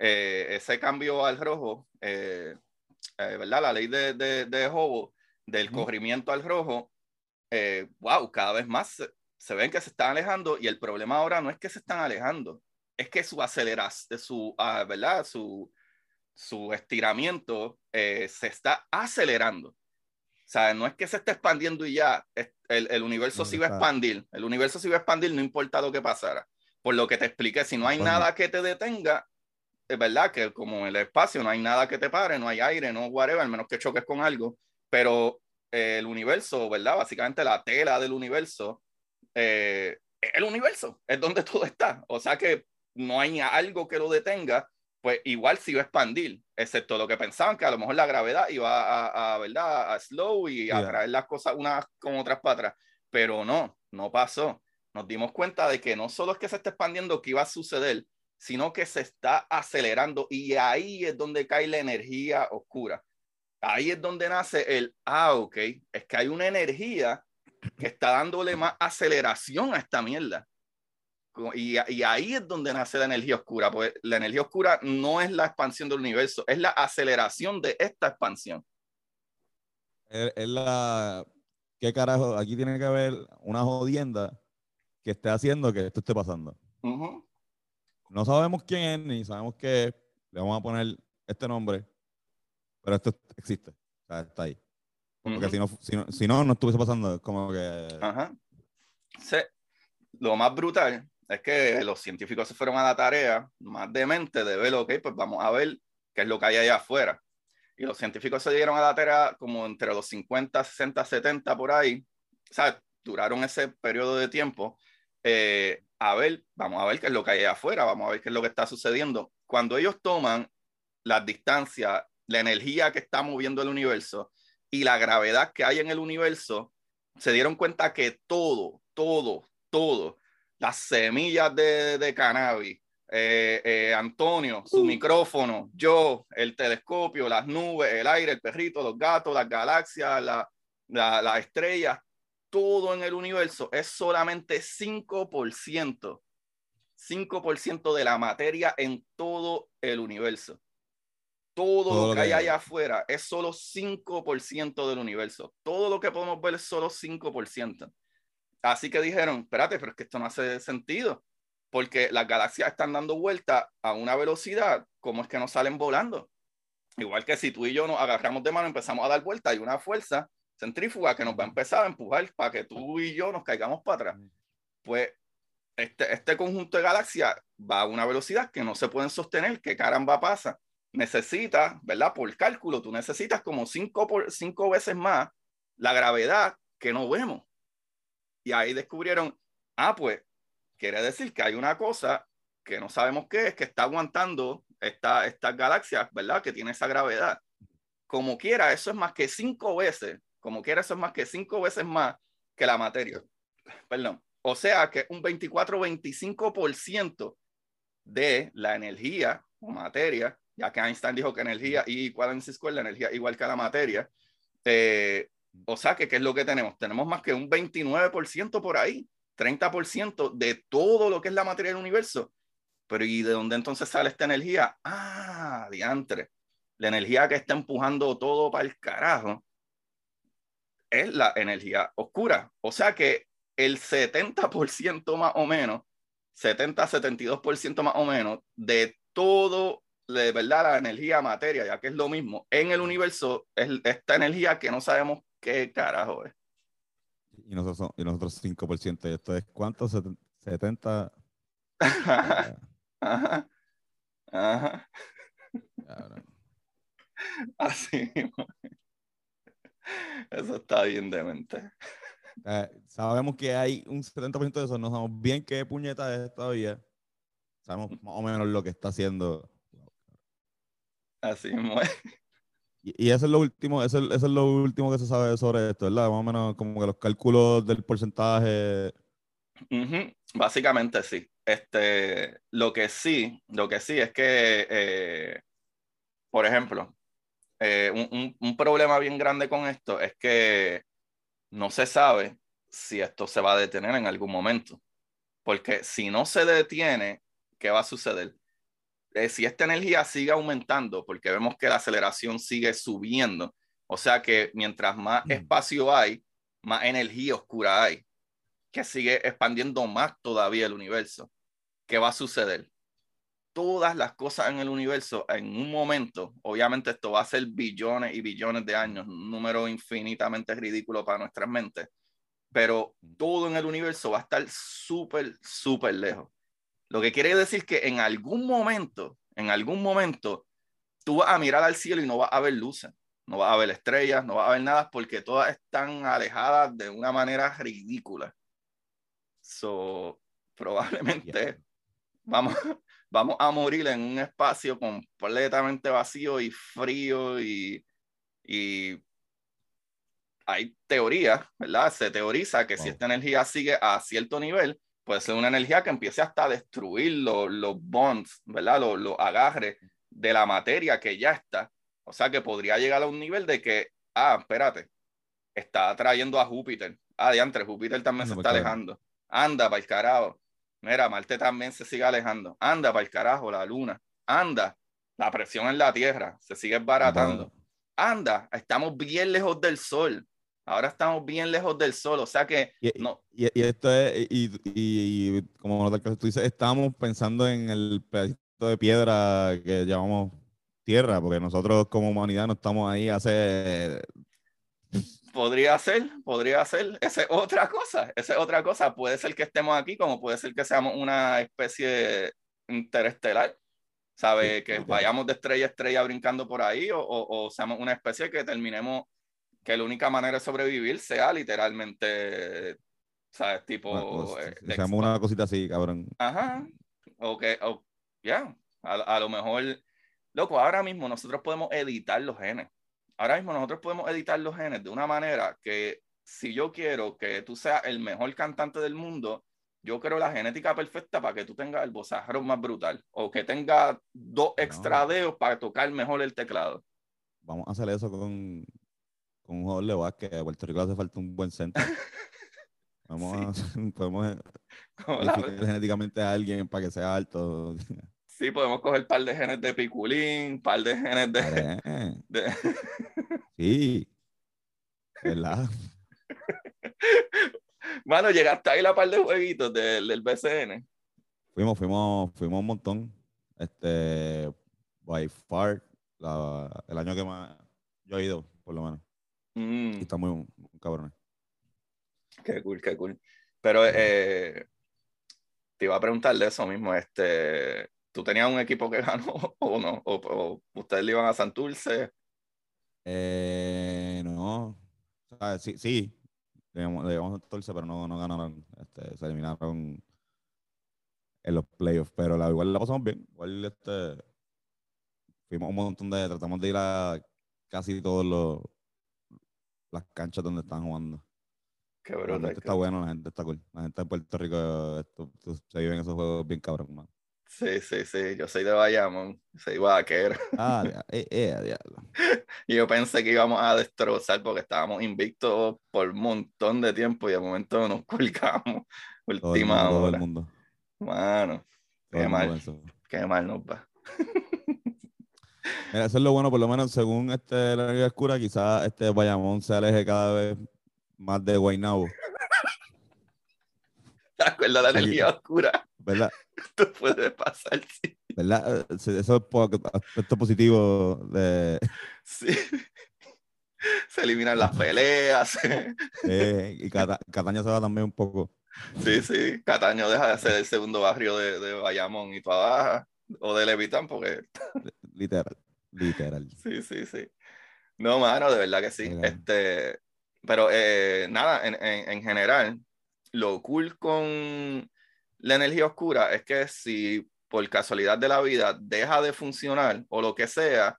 eh, ese cambio al rojo, eh, eh, ¿verdad? La ley de, de, de Hubble, del Ujú. corrimiento al rojo, eh, wow, cada vez más se, ven que se están alejando y el problema ahora no es que se están alejando, es que su aceleración, su, ah, ¿verdad? Su, su estiramiento eh, se está acelerando. O sea, no es que se esté expandiendo y ya, el, el universo No, se iba a expandir, el universo se iba a expandir no importa lo que pasara. Por lo que te expliqué, si no hay Bueno. nada que te detenga, es verdad que como en el espacio no hay nada que te pare, no hay aire, no whatever, al menos que choques con algo, pero eh, el universo, ¿verdad? Básicamente la tela del universo, eh, el universo, es donde todo está. O sea que no hay algo que lo detenga, pues igual se iba a expandir, excepto lo que pensaban que a lo mejor la gravedad iba a, a, ¿verdad? A slow y a Ya. traer las cosas unas con otras para atrás. Pero no, no pasó. Nos dimos cuenta de que no solo es que se está expandiendo que iba a suceder, sino que se está acelerando y ahí es donde cae la energía oscura. Ahí es donde nace el, ah, ok, es que hay una energía que está dándole más aceleración a esta mierda. Y, y ahí es donde nace la energía oscura, porque la energía oscura no es la expansión del universo, es la aceleración de esta expansión. Es, la. ¿Qué carajo? Aquí tiene que haber una jodienda que esté haciendo que esto esté pasando. No sabemos quién es, ni sabemos qué es. Le vamos a poner este nombre, pero esto existe. O sea, está ahí. Porque Ujú. si, no, si, no, si no, no estuviese pasando. Como que. Ajá. Se- lo más brutal es que los científicos se fueron a la tarea más demente de ver, ok, pues vamos a ver qué es lo que hay allá afuera. Y los científicos se dieron a la tarea como entre los 50, 60, 70 por ahí. O sea, duraron ese periodo de tiempo. eh, a ver, vamos a ver qué es lo que hay allá afuera, vamos a ver qué es lo que está sucediendo. Cuando ellos toman las distancias, la energía que está moviendo el universo y la gravedad que hay en el universo, se dieron cuenta que todo, todo, todo, las semillas de, de cannabis, eh, eh, Antonio, su micrófono, yo, el telescopio, las nubes, el aire, el perrito, los gatos, las galaxias, la, la, las estrellas, todo en el universo es solamente 5%, 5% de la materia en todo el universo. Todo, Todo lo que hay allá afuera es solo 5% del universo. Todo lo que podemos ver es solo 5%. Así que dijeron, espérate, pero es que esto no hace sentido, porque las galaxias están dando vuelta a una velocidad, ¿cómo es que no salen volando? Igual que si tú y yo nos agarramos de mano, empezamos a dar vuelta, hay una fuerza centrífuga que nos va a empezar a empujar para que tú y yo nos caigamos para atrás. Pues este, este conjunto de galaxias va a una velocidad que no se pueden sostener, que caramba pasa. Necesita, ¿verdad? Por cálculo, tú necesitas como cinco, por, cinco veces más la gravedad que no vemos. Y ahí descubrieron, ah, pues quiere decir que hay una cosa que no sabemos qué es, que está aguantando esta, estas galaxias, ¿verdad? Que tiene esa gravedad. Como quiera, eso es más que cinco veces, como quiera, eso es más que cinco veces más que la materia. Perdón. O sea que un 24-25% de la energía o materia, ya que Einstein dijo que energía y igual en la energía igual que la materia. Eh, o sea que, ¿qué es lo que tenemos? Tenemos más que un 29% por ahí, 30% de todo lo que es la materia del universo pero ¿y de dónde entonces sale esta energía? Ah, diantre. La energía que está empujando todo para el carajo es la energía oscura. O sea que el 70% más o menos, 70-72% más o menos de todo, de verdad, la energía materia, ya que es lo mismo, en el universo es esta energía que no sabemos qué carajo es. Y nosotros, y nosotros 5%, ¿esto es cuánto? 70. Ajá. Ajá. Así. Eso está bien demente. Eh, sabemos que hay un 70% de eso, no sabemos bien qué puñeta es todavía. Sabemos más o menos lo que está haciendo. Así es. Y, eso es lo último, eso, es lo último que se sabe sobre esto, ¿verdad? Más o menos como que los cálculos del porcentaje. Básicamente sí. Este, lo que sí, lo que sí es que, eh, por ejemplo, eh, un, un, problema bien grande con esto es que no se sabe si esto se va a detener en algún momento. Porque si no se detiene, ¿qué va a suceder? Eh, si esta energía sigue aumentando, porque vemos que la aceleración sigue subiendo, o sea que mientras más mm. espacio hay, más energía oscura hay que sigue expandiendo más todavía el universo. ¿Qué va a suceder? Todas las cosas en el universo, en un momento, obviamente esto va a ser billones y billones de años, un número infinitamente ridículo para nuestras mentes, pero todo en el universo va a estar súper, súper lejos. Lo que quiere decir que en algún momento, en algún momento, tú vas a mirar al cielo y no vas a ver luces, no vas a ver estrellas, no vas a ver nada porque todas están alejadas de una manera ridícula. So, probablemente vamos, vamos a morir en un espacio completamente vacío y frío y, y hay teorías, ¿verdad? Se teoriza que si esta energía sigue a cierto nivel, puede ser una energía que empiece hasta a destruir los, los bonds, ¿verdad? Los, los agarres de la materia que ya está. O sea que podría llegar a un nivel de que, ah, espérate, está atrayendo a Júpiter. Ah, diantre, Júpiter también se está alejando. Anda para el carajo. Mira, Marte también se sigue alejando. Anda para el carajo, la luna. Anda, la presión en la Tierra se sigue baratando. Anda, estamos bien lejos del Sol. Ahora estamos bien lejos del Sol, o sea que y, no. Y, esto es, y, y como tú dices, estamos pensando en el pedacito de piedra que llamamos Tierra, porque nosotros como humanidad no estamos ahí hace Podría ser, podría ser. Esa es otra cosa, esa es otra cosa. Puede ser que estemos aquí, como puede ser que seamos una especie interestelar. ¿Sabe? que vayamos de estrella a estrella brincando por ahí o, o, seamos una especie que terminemos que la única manera de sobrevivir sea literalmente, ¿sabes? Tipo... Eh, seamos una cosita así, cabrón. Ajá. Ok, ya. A, lo mejor, loco, ahora mismo nosotros podemos editar los genes ahora mismo nosotros podemos editar los genes de una manera que si yo quiero que tú seas el mejor cantante del mundo, yo creo la genética perfecta para que tú tengas el bozarrón más brutal o que tenga dos extra dedos para tocar mejor el teclado. Vamos a hacer eso con, con un jugador de básquet. A Puerto Rico hace falta un buen centro. Vamos a, podemos genéticamente a alguien para que sea alto. Sí, podemos coger un par de genes de piculín, un par de genes de... Sí, ¿verdad? Mano, llegaste ahí la par de jueguitos del, del BCN. Fuimos, fuimos, fuimos un montón. Este, by far, la- el año que más yo he ido, por lo menos. Mm. Y está muy, cabrón. Qué cool, qué cool. Pero eh, te iba a preguntar de eso mismo. Este, ¿Tú tenías un equipo que ganó o no? ¿O, o ustedes le iban a Santurce? Eh, no. O sea, sí, sí. Le llevamos a Torce, pero no, no ganaron. Este, se eliminaron en los playoffs. Pero la, igual la pasamos bien. Igual este, fuimos un montón de. Tratamos de ir a casi todos los las canchas donde están jugando. Qué La brutal. gente qué- está bueno, la gente está cool. La gente de Puerto Rico esto- esto- se viven esos juegos bien cabrón, man. Sí, sí, sí. Yo soy de Bayamón. Soy vaquero. Ah, eh, eh, diablo. Y yo pensé que íbamos a destrozar porque estábamos invictos por un montón de tiempo y de momento nos colgamos. Todo el Última todo hora. el mundo. Mano, todo qué el mundo mal, pensó. qué mal nos va. Mira, eso es lo bueno, por lo menos según este, la energía oscura, quizás este Bayamón se aleje cada vez más de Guaynabo, ¿Te acuerdas de la energía oscura? ¿verdad? Esto puede pasar, sí. ¿Verdad? Eh, Eso es aspecto positivo de, Sí. Se eliminan las peleas. eh, y Cata- Cataña se va también un poco. Sí, sí. Cataño deja de ser el segundo barrio de, de Bayamón y tú baja o de Levitán porque Literal, literal. Sí, sí, sí. No, mano, de verdad que sí. Mira. Este, pero eh, nada, en, en, en general, lo cool con la energía oscura es que si por casualidad de la vida deja de funcionar o lo que sea,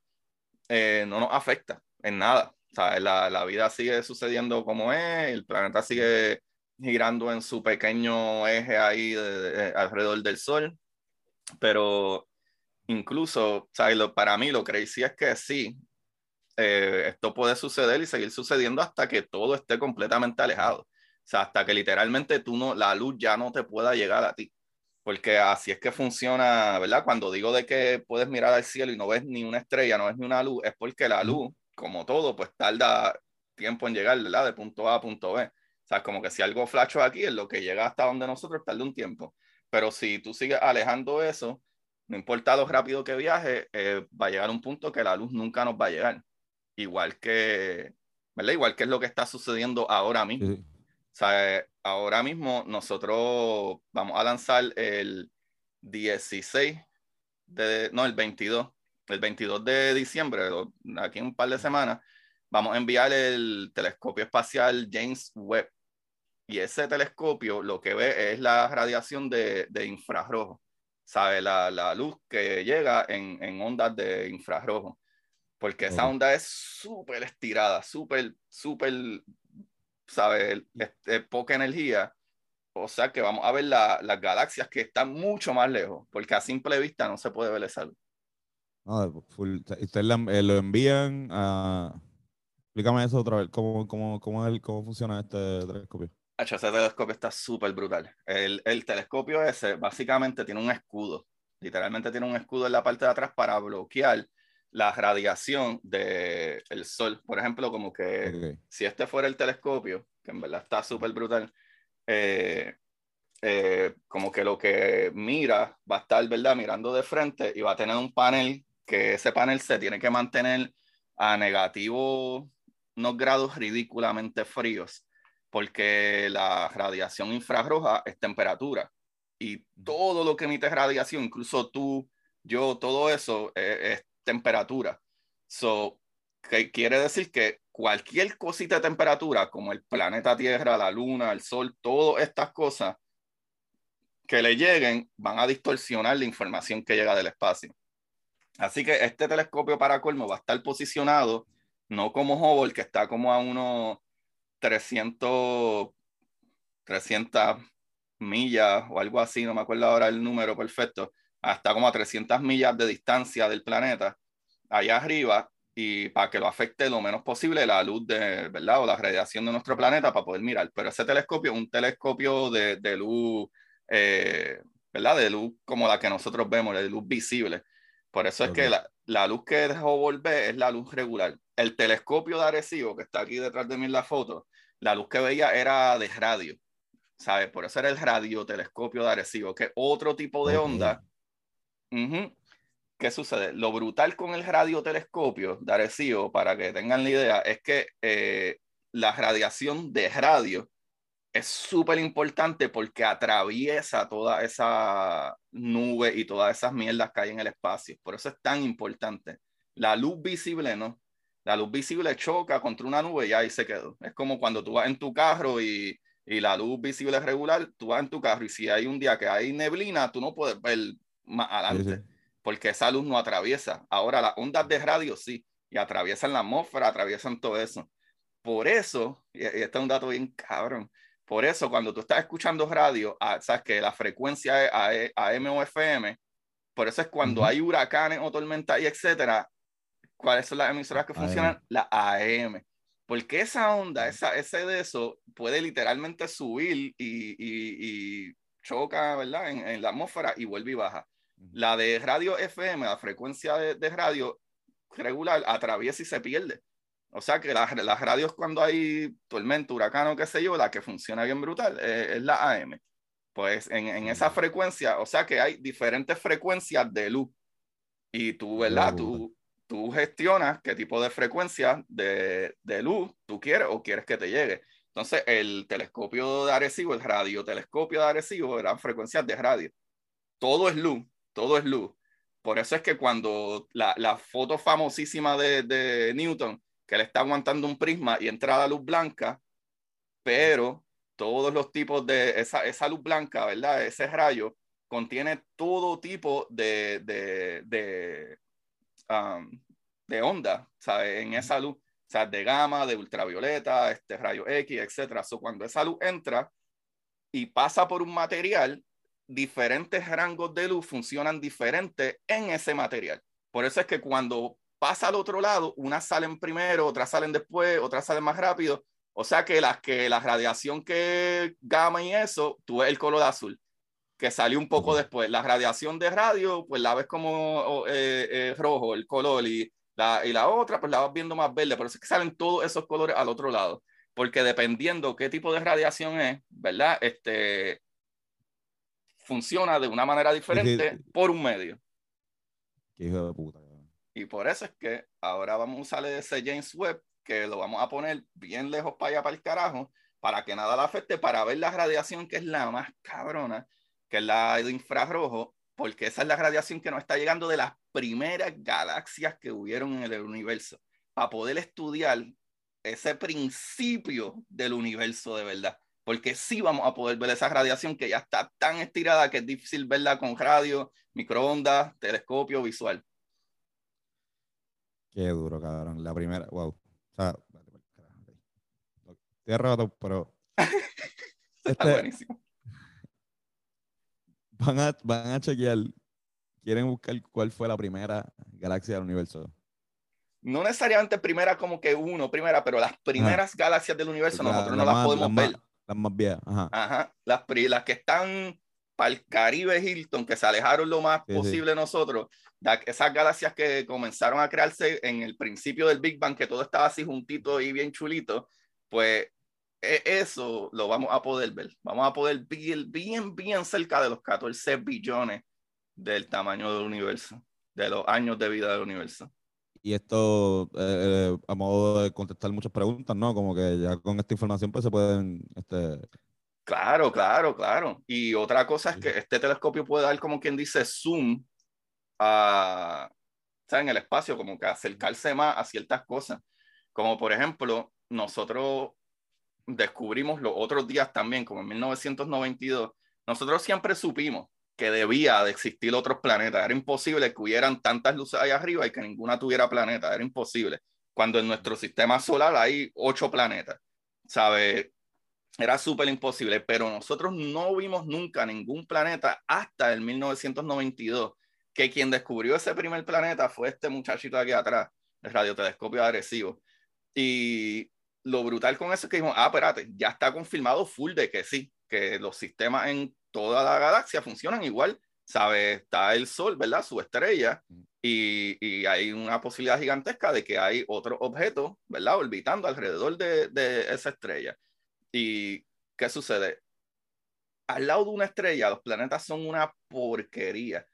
eh, no nos afecta en nada. O sea, la, la vida sigue sucediendo como es, el planeta sigue girando en su pequeño eje ahí de- de- alrededor del Sol, pero incluso, ¿sabes? Lo- para mí lo crazy es que sí, eh, esto puede suceder y seguir sucediendo hasta que todo esté completamente alejado. O sea, hasta que literalmente tú no, la luz ya no te pueda llegar a ti. Porque así es que funciona, ¿verdad? Cuando digo de que puedes mirar al cielo y no ves ni una estrella, no ves ni una luz, es porque la luz, como todo, pues tarda tiempo en llegar, ¿verdad? De punto A a punto B. O sea, como que si algo flasho aquí, es lo que llega hasta donde nosotros tarda un tiempo. Pero si tú sigues alejando eso, no importa lo rápido que viaje, eh, va a llegar un punto que la luz nunca nos va a llegar. Igual que, ¿verdad? Igual que es lo que está sucediendo ahora mismo. Sí. O sea, ahora mismo nosotros vamos a lanzar el 16 de, no, el 22, el 22 de diciembre, aquí en un par de semanas, vamos a enviar el telescopio espacial James Webb. Y ese telescopio lo que ve es la radiación de, de infrarrojo, ¿sabe? La, la luz que llega en, en ondas de infrarrojo. Porque esa onda es súper estirada, súper, súper ¿sabes? Es, es poca energía. O sea que vamos a ver la- las galaxias que están mucho más lejos, porque a simple vista no se puede ver esa luz. No, full. Sea, Ustedes la- eh, lo envían a... Explícame eso otra vez. ¿Cómo, cómo, cómo, el- cómo funciona este telescopio? Hacho, Ese telescopio está súper brutal. El, el telescopio ese básicamente tiene un escudo. Literalmente tiene un escudo en la parte de atrás para bloquear la radiación del Sol. Por ejemplo, como que Ok. si este fuera el telescopio, que en verdad está súper brutal, eh, eh, como que lo que mira va a estar, ¿verdad? Mirando de frente y va a tener un panel que ese panel se tiene que mantener a negativo unos grados ridículamente fríos, porque la radiación infrarroja es temperatura y todo lo que emite radiación, incluso tú, yo, todo eso eh, es temperatura. So, que quiere decir que cualquier cosita de temperatura, como el planeta Tierra, la Luna, el Sol, todas estas cosas que le lleguen, van a distorsionar la información que llega del espacio. Así que este telescopio para colmo va a estar posicionado no como Hubble, que está como a unos 300, 300 millas o algo así, no me acuerdo ahora el número perfecto, hasta como a 300 millas de distancia del planeta, allá arriba, y para que lo afecte lo menos posible la luz de, ¿verdad? O la radiación de nuestro planeta para poder mirar. Pero ese telescopio es un telescopio de, de luz, eh, ¿verdad? De luz como la que nosotros vemos, de luz visible. Por eso es que la, la luz que dejó volver es la luz regular. El telescopio de Arecibo, que está aquí detrás de mí en la foto, la luz que veía era de radio, ¿sabes? Por eso era el radiotelescopio de Arecibo, que otro tipo de onda. Ujú. ¿qué sucede? Lo brutal con el radiotelescopio de Arecibo, para que tengan la idea, es que eh, la radiación de radio es súper importante porque atraviesa toda esa nube y todas esas mierdas que hay en el espacio. Por eso es tan importante. La luz visible no. La luz visible choca contra una nube y ahí se quedó. Es como cuando tú vas en tu carro y, y la luz visible es regular, tú vas en tu carro y si hay un día que hay neblina, tú no puedes ver más adelante porque esa luz no atraviesa. Ahora las ondas de radio sí, y atraviesan la atmósfera, atraviesan todo eso. Por eso, y este es un dato bien cabrón, por eso cuando tú estás escuchando radio, ah, sabes que la frecuencia es AM o FM, por eso es cuando hay huracanes o tormentas y etcétera, ¿cuáles son las emisoras que funcionan? La AM. Porque esa onda, esa, ese de eso puede literalmente subir y, y, choca, ¿verdad? En, en, la atmósfera y vuelve y baja. La de radio FM, la frecuencia de, de radio regular, atraviesa y se pierde. O sea que las, las radios cuando hay tormenta, huracán o qué sé yo, la que funciona bien brutal eh, es la AM. Pues en, en, esa frecuencia, o sea que hay diferentes frecuencias de luz. Y tú, ¿verdad? Tú, tú gestionas qué tipo de frecuencia de, de, luz tú quieres o quieres que te llegue. Entonces, el telescopio de Arecibo, el radiotelescopio de Arecibo, eran frecuencias de radio. Todo es luz, todo es luz. Por eso es que cuando la, la foto famosísima de, de, Newton, que él está aguantando un prisma y entra la luz blanca, pero todos los tipos de esa, esa luz blanca, ¿verdad? Ese rayo contiene todo tipo de, de, de, um, de onda, ¿sabes? En esa luz, o sea, de gamma, de ultravioleta, este rayo X, etcétera. So, cuando esa luz entra y pasa por un material, diferentes rangos de luz funcionan diferente en ese material. Por eso es que cuando pasa al otro lado, unas salen primero, otras salen después, otras salen más rápido. O sea que las que la radiación que gamma y eso, tú ves el color azul, que salió un poco después. La radiación de radio, pues la ves como eh, eh, rojo, el color, y la, y la otra, pues la vas viendo más verde. Por eso es que salen todos esos colores al otro lado. Porque dependiendo qué tipo de radiación es, ¿verdad? Este, funciona de una manera diferente por un medio. Qué hijo de puta. Y por eso es que ahora vamos a usar ese James Webb, que lo vamos a poner bien lejos para allá, para el carajo, para que nada la afecte, para ver la radiación que es la más cabrona, que es la de infrarrojo, porque esa es la radiación que nos está llegando de las primeras galaxias que hubieron en el universo, para poder estudiar ese principio del universo de verdad porque sí vamos a poder ver esa radiación que ya está tan estirada que es difícil verla con radio, microondas, telescopio visual. Qué duro, cabrón. La primera, wow. O sea, estoy rato, pero. está este, buenísimo. Van a, van a chequear, quieren buscar cuál fue la primera galaxia del universo no necesariamente primera como que uno, primera, pero las primeras galaxias del universo nosotros no las podemos ver. Las más viejas, ajá. Ajá. Las, las que están para el Caribe Hilton, que se alejaron lo más posible de nosotros, esas galaxias que comenzaron a crearse en el principio del Big Bang, que todo estaba así juntito y bien chulito, pues e, eso lo vamos a poder ver. Vamos a poder ver bien, bien cerca de los 14 billones del tamaño del universo, de los años de vida del universo y esto eh, eh, a modo de contestar muchas preguntas, ¿no? Como que ya con esta información pues se pueden... Este... Claro, claro, claro. Y otra cosa es que este telescopio puede dar como quien dice zoom a, en el espacio, como que acercarse más a ciertas cosas. Como por ejemplo, nosotros descubrimos los otros días también, como en 1992, nosotros siempre supimos que debía de existir otros planetas. Era imposible que hubieran tantas luces ahí arriba y que ninguna tuviera planeta. Era imposible. Cuando en nuestro sistema solar hay ocho planetas, ¿sabe? Era súper imposible, pero nosotros no vimos nunca ningún planeta hasta el 1992, que quien descubrió ese primer planeta fue este muchachito de aquí atrás, el radiotelescopio agresivo. Y lo brutal con eso es que dijimos, ah, espérate, ya está confirmado full de que sí, que los sistemas en toda la galaxia funcionan igual. ¿Sabe? Está el Sol, ¿verdad? Su estrella. Y, y, hay una posibilidad gigantesca de que hay otro objeto, ¿verdad? Orbitando alrededor de, de esa estrella. ¿Y qué sucede? Al lado de una estrella, los planetas son una porquería.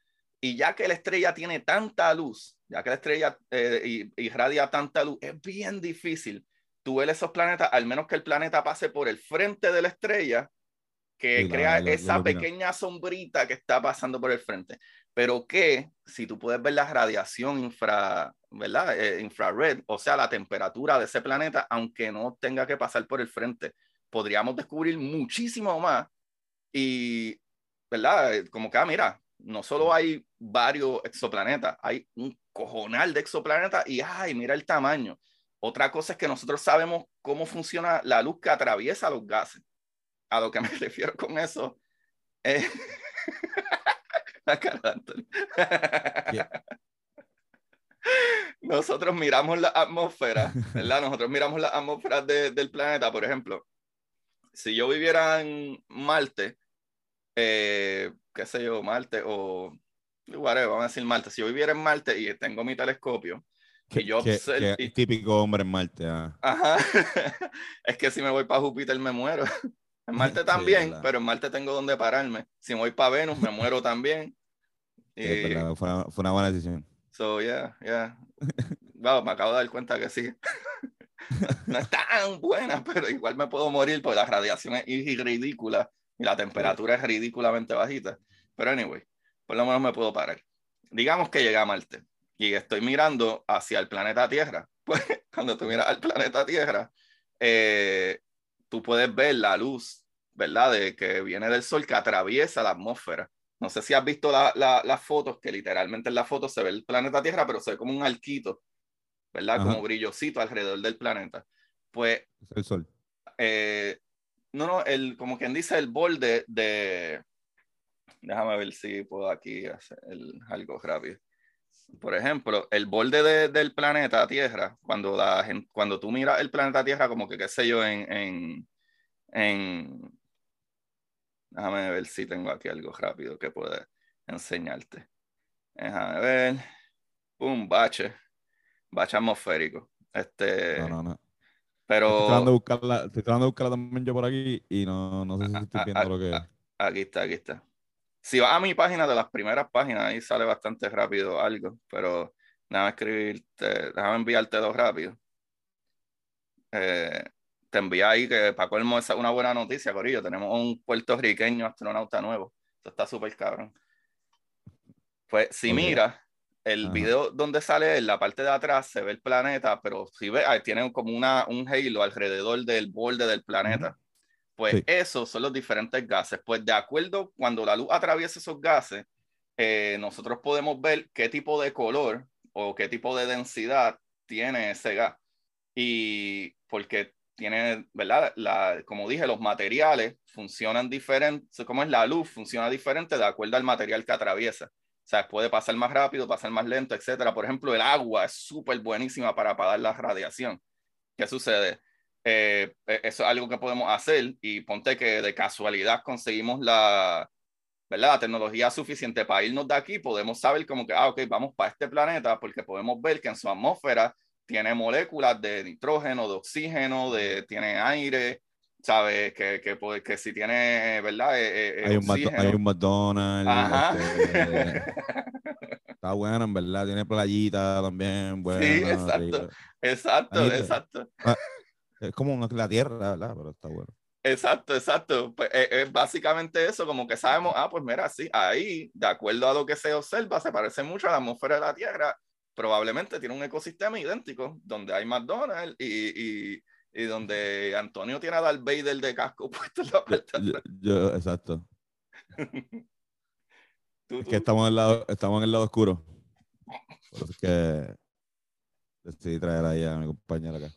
Y ya que la estrella tiene tanta luz, ya que la estrella eh, irradia tanta luz, es bien difícil tú ver esos planetas, al menos que el planeta pase por el frente de la estrella, que crea esa pequeña sombrita que está pasando por el frente. Pero que si tú puedes ver la radiación infra, ¿verdad? Eh, infrared, o sea, la temperatura de ese planeta, aunque no tenga que pasar por el frente, podríamos descubrir muchísimo más. Y, ¿verdad? Eh, como que, ah, mira, no solo hay varios exoplanetas, hay un cojonal de exoplanetas y, ay, mira el tamaño. Otra cosa es que nosotros sabemos cómo funciona la luz que atraviesa los gases. A lo que me refiero con eso es... Nosotros miramos la atmósfera, ¿verdad? Nosotros miramos la atmósfera del planeta, por ejemplo. Si yo viviera en Marte, eh, qué sé yo, Marte o whatever, vamos a decir Marte. Si yo viviera en Marte y tengo mi telescopio, que, yo típico hombre en Marte. Ah. Ajá. es que si me voy para Júpiter me muero. En Marte también, pero en Marte tengo donde pararme. Si me voy para Venus me muero también. fue, una, buena decisión. So, yeah, yeah. Wow, me acabo de dar cuenta que sí. No es tan buena, pero igual me puedo morir porque la radiación es ridícula y la temperatura es ridículamente bajita. Pero anyway, por lo menos me puedo parar. Digamos que llegué a Marte y estoy mirando hacia el planeta Tierra. Pues cuando tú miras al planeta Tierra, eh, tú puedes ver la luz, ¿verdad? De que viene del Sol que atraviesa la atmósfera. No sé si has visto las fotos, que literalmente en la foto se ve el planeta Tierra, pero se ve como un arquito, ¿verdad? Como brillosito alrededor del planeta. Pues. el Sol. Eh, no, no, el, como quien dice, el borde de. Déjame ver si puedo aquí hacer algo rápido. Por ejemplo, el borde del planeta Tierra, cuando, la, cuando tú miras el planeta Tierra, como que, qué sé yo, en, en, en, Déjame ver si tengo aquí algo rápido que pueda enseñarte. Déjame ver. Un bache. Bache atmosférico. Este. No, no, no. Pero. Estoy tratando de buscarla, estoy tratando de buscarla también yo por aquí y no, no sé si estoy viendo lo que es. Aquí está, aquí está. Si vas a mi página de las primeras páginas, ahí sale bastante rápido algo, pero déjame escribirte, déjame enviarte dos rápido. Eh, te envía ahí que para colmo es una buena noticia, Corillo. Tenemos un puertorriqueño astronauta nuevo. Esto está súper cabrón. Pues si mira el video donde sale en la parte de atrás se ve el planeta, pero si ve, tiene como una, un halo alrededor del borde del planeta. Pues esos son los diferentes gases. Pues de acuerdo, cuando la luz atraviesa esos gases, eh, nosotros podemos ver qué tipo de color o qué tipo de densidad tiene ese gas. Y porque tiene, ¿verdad? La, como dije, los materiales funcionan diferentes, como es la luz, funciona diferente de acuerdo al material que atraviesa. O sea, puede pasar más rápido, pasar más lento, etcétera. Por ejemplo, el agua es súper buenísima para apagar la radiación. ¿Qué sucede? Eh, e, eso es algo que podemos hacer y ponte que de casualidad conseguimos la, ¿verdad? la tecnología suficiente para irnos de aquí, podemos saber como que, ah, ok, vamos para este planeta porque podemos ver que en su atmósfera tiene moléculas de nitrógeno, de oxígeno, de, tiene aire, ¿sabes? Que, que, que si tiene, ¿verdad? Eh, eh, hay, un hay, un McDonald's. Este, está bueno, en verdad. Tiene playita también. Bueno, sí, exacto. Exacto, exacto. Ah, es como la tierra, ¿verdad? Pero está bueno. Exacto, exacto. Pues, eh, es, básicamente eso, como que sabemos, ah, pues mira, sí, ahí, de acuerdo a lo que se observa, se parece mucho a la atmósfera de la Tierra probablemente tiene un ecosistema idéntico donde hay McDonald's y, y, y donde Antonio tiene a Darth Vader de casco puesto en la puerta. Yo, exacto. Es que estamos en, el lado, estamos en el lado oscuro. Por eso es que decidí traer ahí a mi compañera acá.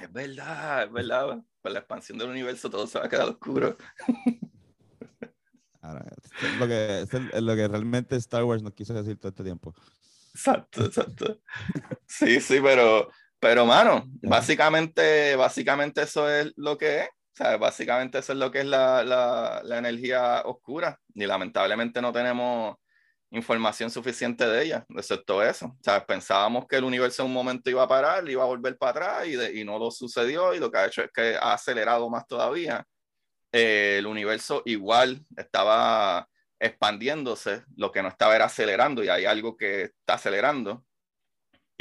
Es verdad, es verdad. Con la expansión del universo todo se va a quedar oscuro. Ahora, es lo que, es lo que realmente Star Wars nos quiso decir todo este tiempo. Exacto, exacto. Sí, sí, pero, pero mano, básicamente, básicamente eso es lo que es. O sea, básicamente eso es lo que es la, la, la energía oscura. Y lamentablemente no tenemos información suficiente de ella, excepto eso. O sea, pensábamos que el universo en un momento iba a parar, iba a volver para atrás y, y no lo sucedió y lo que ha hecho es que ha acelerado más todavía. Eh, el universo igual estaba expandiéndose, lo que no estaba era acelerando y hay algo que está acelerando.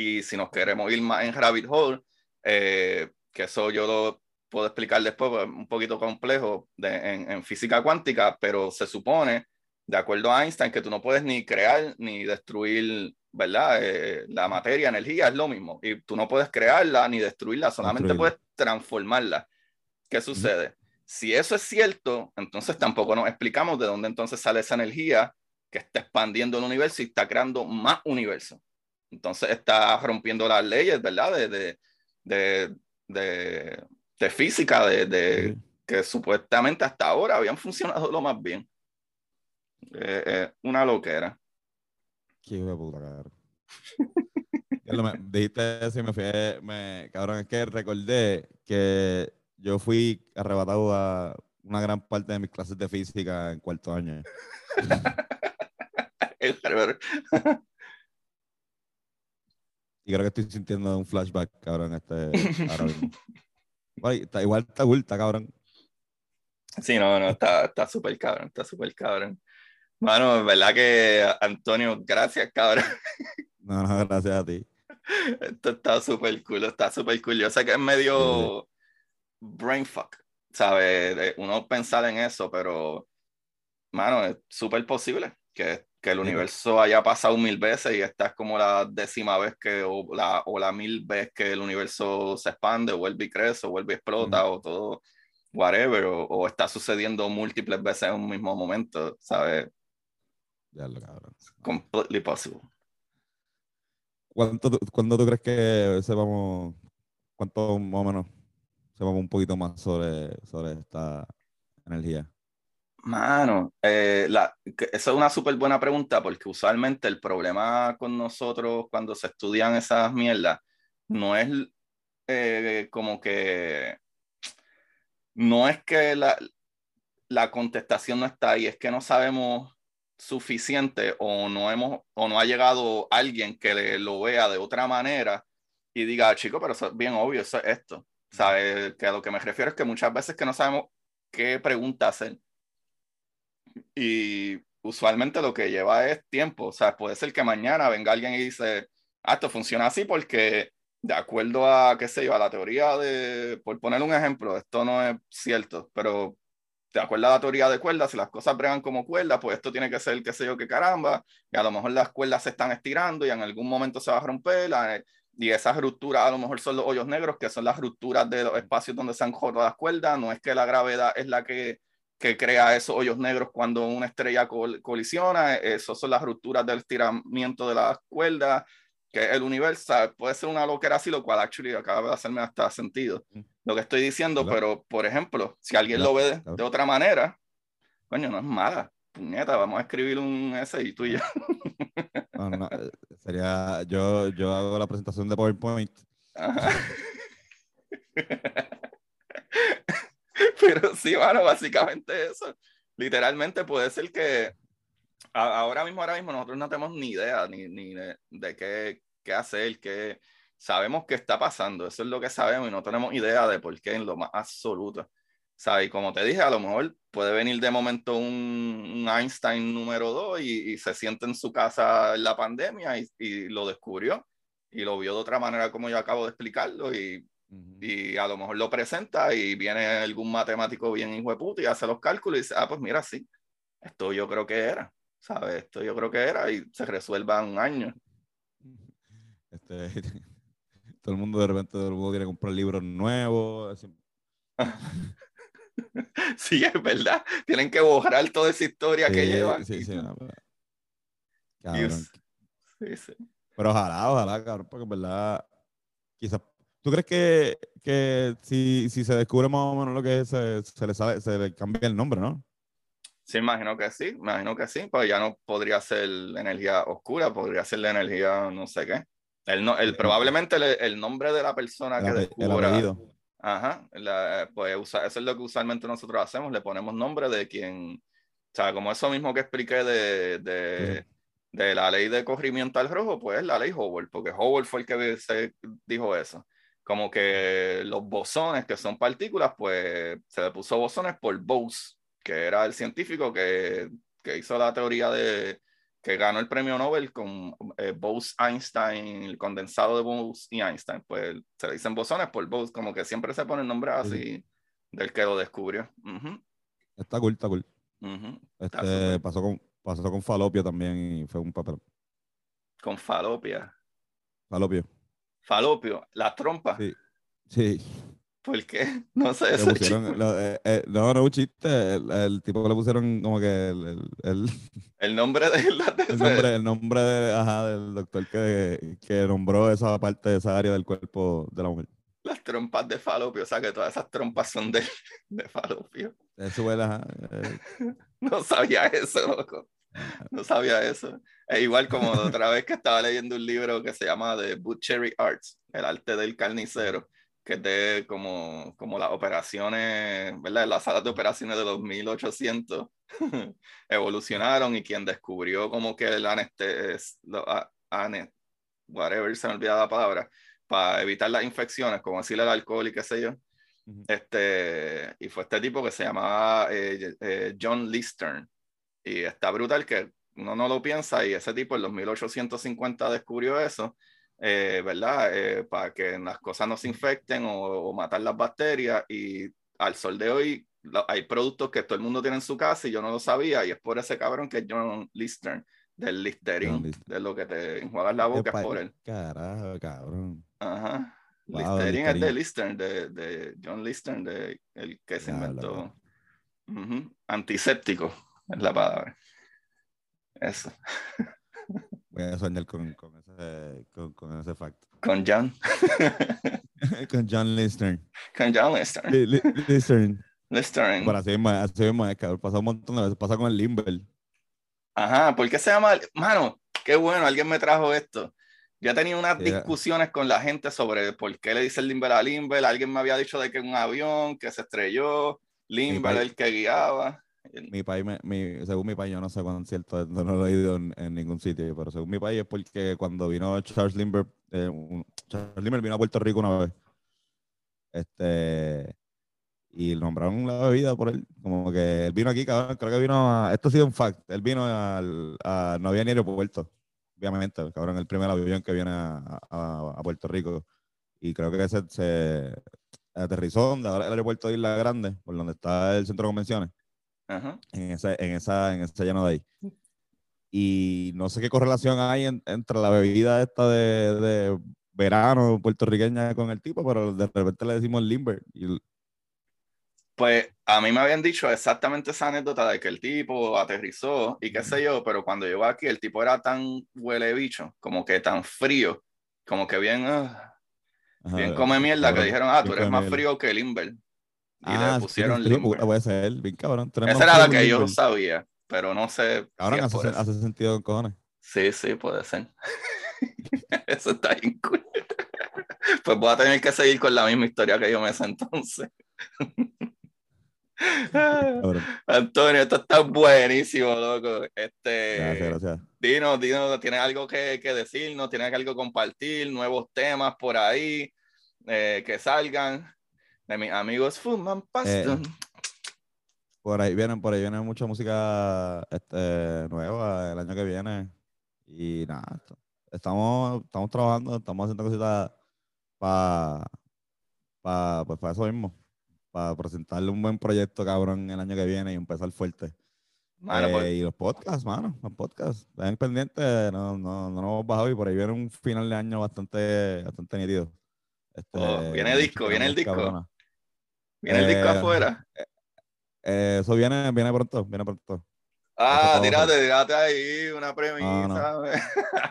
Y si nos queremos ir más en rabbit hole, eh, que eso yo lo puedo explicar después, pues, un poquito complejo de, en, en, física cuántica, pero se supone, de acuerdo a Einstein, que tú no puedes ni crear ni destruir, ¿verdad? Eh, la materia, energía es lo mismo. Y tú no puedes crearla ni destruirla, solamente puedes transformarla. ¿Qué sucede? Si eso es cierto, entonces tampoco nos explicamos de dónde entonces sale esa energía que está expandiendo el universo y está creando más universo. Entonces está rompiendo las leyes, ¿verdad? De, de, de, de, de física, de, que supuestamente hasta ahora habían funcionado lo más bien. Eh, eh, una loquera. Qué puta, cabrón. me, dijiste eso y me fui, me, cabrón, es que recordé que yo fui arrebatado a una gran parte de mis clases de física en cuarto año. y creo que estoy sintiendo un flashback, cabrón, este, ahora mismo. está, igual está oculta, cabrón. Sí, no, no, está súper cabrón, está súper cabrón. Bueno, es verdad que Antonio, gracias, cabrón. No, no, gracias a ti. Esto está súper cool, está súper cool. Yo sé que es medio brain fuck, ¿sabes? Uno pensar en eso, pero, mano, es súper posible que, que el universo haya pasado mil veces y esta es como la décima vez que, o la, o la mil vez que el universo se expande, o vuelve y crece, o vuelve y explota, o todo, whatever, o, o, está sucediendo múltiples veces en un mismo momento, ¿sabes? Ya lo cabrón. Completely possible. ¿Cuánto, ¿Cuándo tú crees que sepamos, cuánto más o menos sepamos un poquito más sobre, sobre esta energía? Mano, eh, la, esa es una súper buena pregunta porque usualmente el problema con nosotros cuando se estudian esas mierdas no es eh, como que no es que la, la contestación no está ahí, es que no sabemos suficiente o no hemos o no ha llegado alguien que lo vea de otra manera y diga, ah, chico, pero eso es bien obvio, eso es esto. ¿Sabes? Que a lo que me refiero es que muchas veces que no sabemos qué pregunta hacer. Y usualmente lo que lleva es tiempo. O sea, puede ser que mañana venga alguien y dice, ah, esto funciona así porque de acuerdo a, qué sé yo, a la teoría de, por poner un ejemplo, esto no es cierto, pero ¿Te acuerdas la teoría de cuerdas? Si las cosas bregan como cuerdas, pues esto tiene que ser qué sé yo qué caramba, y a lo mejor las cuerdas se están estirando y en algún momento se va a romper, y esas rupturas a lo mejor son los hoyos negros, que son las rupturas de los espacios donde se han roto las cuerdas, no es que la gravedad es la que, que crea esos hoyos negros cuando una estrella colisiona, esos son las rupturas del estiramiento de las cuerdas, que el universo puede ser una loquera así, lo cual actually acaba de hacerme hasta sentido mm. lo que estoy diciendo, pero por ejemplo, si alguien lo ve de, otra manera, coño, no es mala. Puñeta, vamos a escribir un y tú y yo. No, no, eh, sería, yo, yo hago la presentación de PowerPoint. pero sí, bueno, básicamente eso. Literalmente puede ser que ahora mismo, ahora mismo nosotros no tenemos ni idea ni, ni de, de, qué, qué hacer, qué sabemos qué está pasando, eso es lo que sabemos y no tenemos idea de por qué en lo más absoluto. ¿Sabes? Y como te dije, a lo mejor puede venir de momento un, un Einstein número 2 y, y, se siente en su casa en la pandemia y, y, lo descubrió y lo vio de otra manera como yo acabo de explicarlo y, y a lo mejor lo presenta y viene algún matemático bien hijo de puta y hace los cálculos y dice, ah, pues mira, sí, esto yo creo que era. ¿sabes? Esto yo creo que era y se resuelva en un año. Este, todo el mundo de repente todo el mundo quiere comprar libros nuevos. sí, es verdad. Tienen que borrar toda esa historia que llevan. Sí, sí, sí, sí. Pero ojalá, ojalá, cabrón, porque en verdad, quizás ¿Tú crees que, que si, si, se descubre más o menos lo que es, se, se, le sale, se le cambia el nombre, ¿no? Sí, imagino que sí, imagino que sí, pues ya no podría ser energía oscura, podría ser la energía no sé qué. El, no, el, probablemente el, nombre de la persona que descubra. Ajá, pues usa, eso es lo que usualmente nosotros hacemos, le ponemos nombre de quien, o sea, como eso mismo que expliqué de, de, de la ley de corrimiento al rojo, pues la ley Hubble, porque Hubble fue el que se dijo eso. Como que los bosones, que son partículas, pues se le puso bosones por Bose, que era el científico que, que hizo la teoría de que ganó el premio Nobel con eh, Bose-Einstein, el condensado de Bose y Einstein. Pues se le dicen bosones por Bose, como que siempre se pone el nombre así del que lo descubrió. Está cool, está cool. Este, pasó, con, pasó con Falopio también y fue un papel. Con falopia. Falopio. Falopio, las trompas. Sí. Sí. ¿Por qué? No sé ese pusieron, lo- eh, eh, no, no es un chiste. El, el tipo le pusieron como que el, el, el- nombre de la el nombre, el nombre de- ajá, del doctor que, que nombró esa parte, esa área del cuerpo de la mujer. las trompas de falopio. O sea que todas esas trompas son de, de falopio. Eso ajá, eh, No sabía eso, loco. No sabía eso. Es igual como otra vez que estaba leyendo un libro que se llama The Butchery Arts, el arte del carnicero, que es de como, como las operaciones, ¿verdad? Las salas de operaciones de los 1800 evolucionaron y quien descubrió como que el anestes, lo- a- whatever, se me olvida la palabra, para evitar las infecciones, como decirle el alcohol y qué sé yo. Este, y fue este tipo que se llamaba eh, eh, John Listern. Y está brutal que uno no lo piensa y ese tipo en los 1850 descubrió eso, eh, ¿verdad? Eh, para que las cosas no se infecten o, o matar las bacterias. Y al sol de hoy lo- hay productos que todo el mundo tiene en su casa y yo no lo sabía. Y es por ese cabrón que es John Listern, del Listerine, Listerine. de lo que te enjuagas la boca, es por él. Carajo, cabrón. Ajá. Wow, Listerine es de Listerine. Lister, de, de John Lister, de el que se inventó. Ujú. Antiséptico es la palabra. Eso. Voy a soñar con, con ese, con, con ese fact. Con John. con John Lister. Con John Lister. Li- li- Lister. Listerine. Bueno, así mismo, es, así mismo. Pasa un montón de veces. Pasa con el Limber. Ajá, ¿por qué se llama? Mano, qué bueno, alguien me trajo esto. Yo tenía unas Sí, discusiones con la gente sobre por qué le dice Limber a Limber. Alguien me había dicho de que un avión que se estrelló, Limber el que guiaba. Mi país, me- según mi país, yo no sé cuán cierto es, no, lo he oído en, ningún sitio, pero según mi país es porque cuando vino Charles Limber, eh, un- Charles Limber vino a Puerto Rico una vez, este, y nombraron la bebida por él, como que él vino aquí, cabrón, creo que vino a, esto ha sido un fact, él vino al, a, no había ni aeropuerto, obviamente, cabrón, el primer avión que viene a, a- Puerto Rico, y creo que se, se aterrizó donde ahora el aeropuerto de Isla Grande, por donde está el centro de convenciones Ajá. en esa, en esa, en ese llano de ahí. Y no sé qué correlación hay en- entre la bebida esta de, de verano puertorriqueña con el tipo, pero de repente le decimos limber. Y, Pues a mí me habían dicho exactamente esa anécdota de que el tipo aterrizó y qué sé yo, pero cuando llegó aquí el tipo era tan huele bicho, como que tan frío, como que bien, ah, ajá, bien come mierda, que dijeron, ah, tú eres más mierda. frío que Limber. Y Ah, le pusieron sí, Limber. puede ser, bien cabrón. Esa era la que yo sabía, pero no sé. si Cabrón, es hace, hace sentido con cojones. Sí, sí, puede ser. Eso está bien cool. Pues voy a tener que seguir con la misma historia que yo me sé entonces. Antonio, esto está buenísimo, loco. Este, Gracias, gracias. Dinos, dinos, ¿tienes algo que, que decirnos? ¿Tienes algo que compartir? ¿Nuevos temas por ahí eh, que salgan? De mis amigos fuman pasto. Eh, Por ahí vienen, por ahí viene mucha música este, nueva el año que viene. Y nada, estamos, estamos trabajando, estamos haciendo cositas para pa, pues, para eso mismo. Para presentarle un buen proyecto, cabrón, el año que viene y empezar fuerte. Mano, Eh, pues, y los podcasts, mano, los podcasts. Estén pendientes, no, no, no nos hemos bajado y por ahí viene un final de año bastante, bastante nítido. Este, Oh, viene música disco, viene el disco. cabrona. ¿Viene el disco eh, afuera? Eh, eso viene, viene pronto, viene pronto. Ah, abajo. tírate ahí una premisa. no.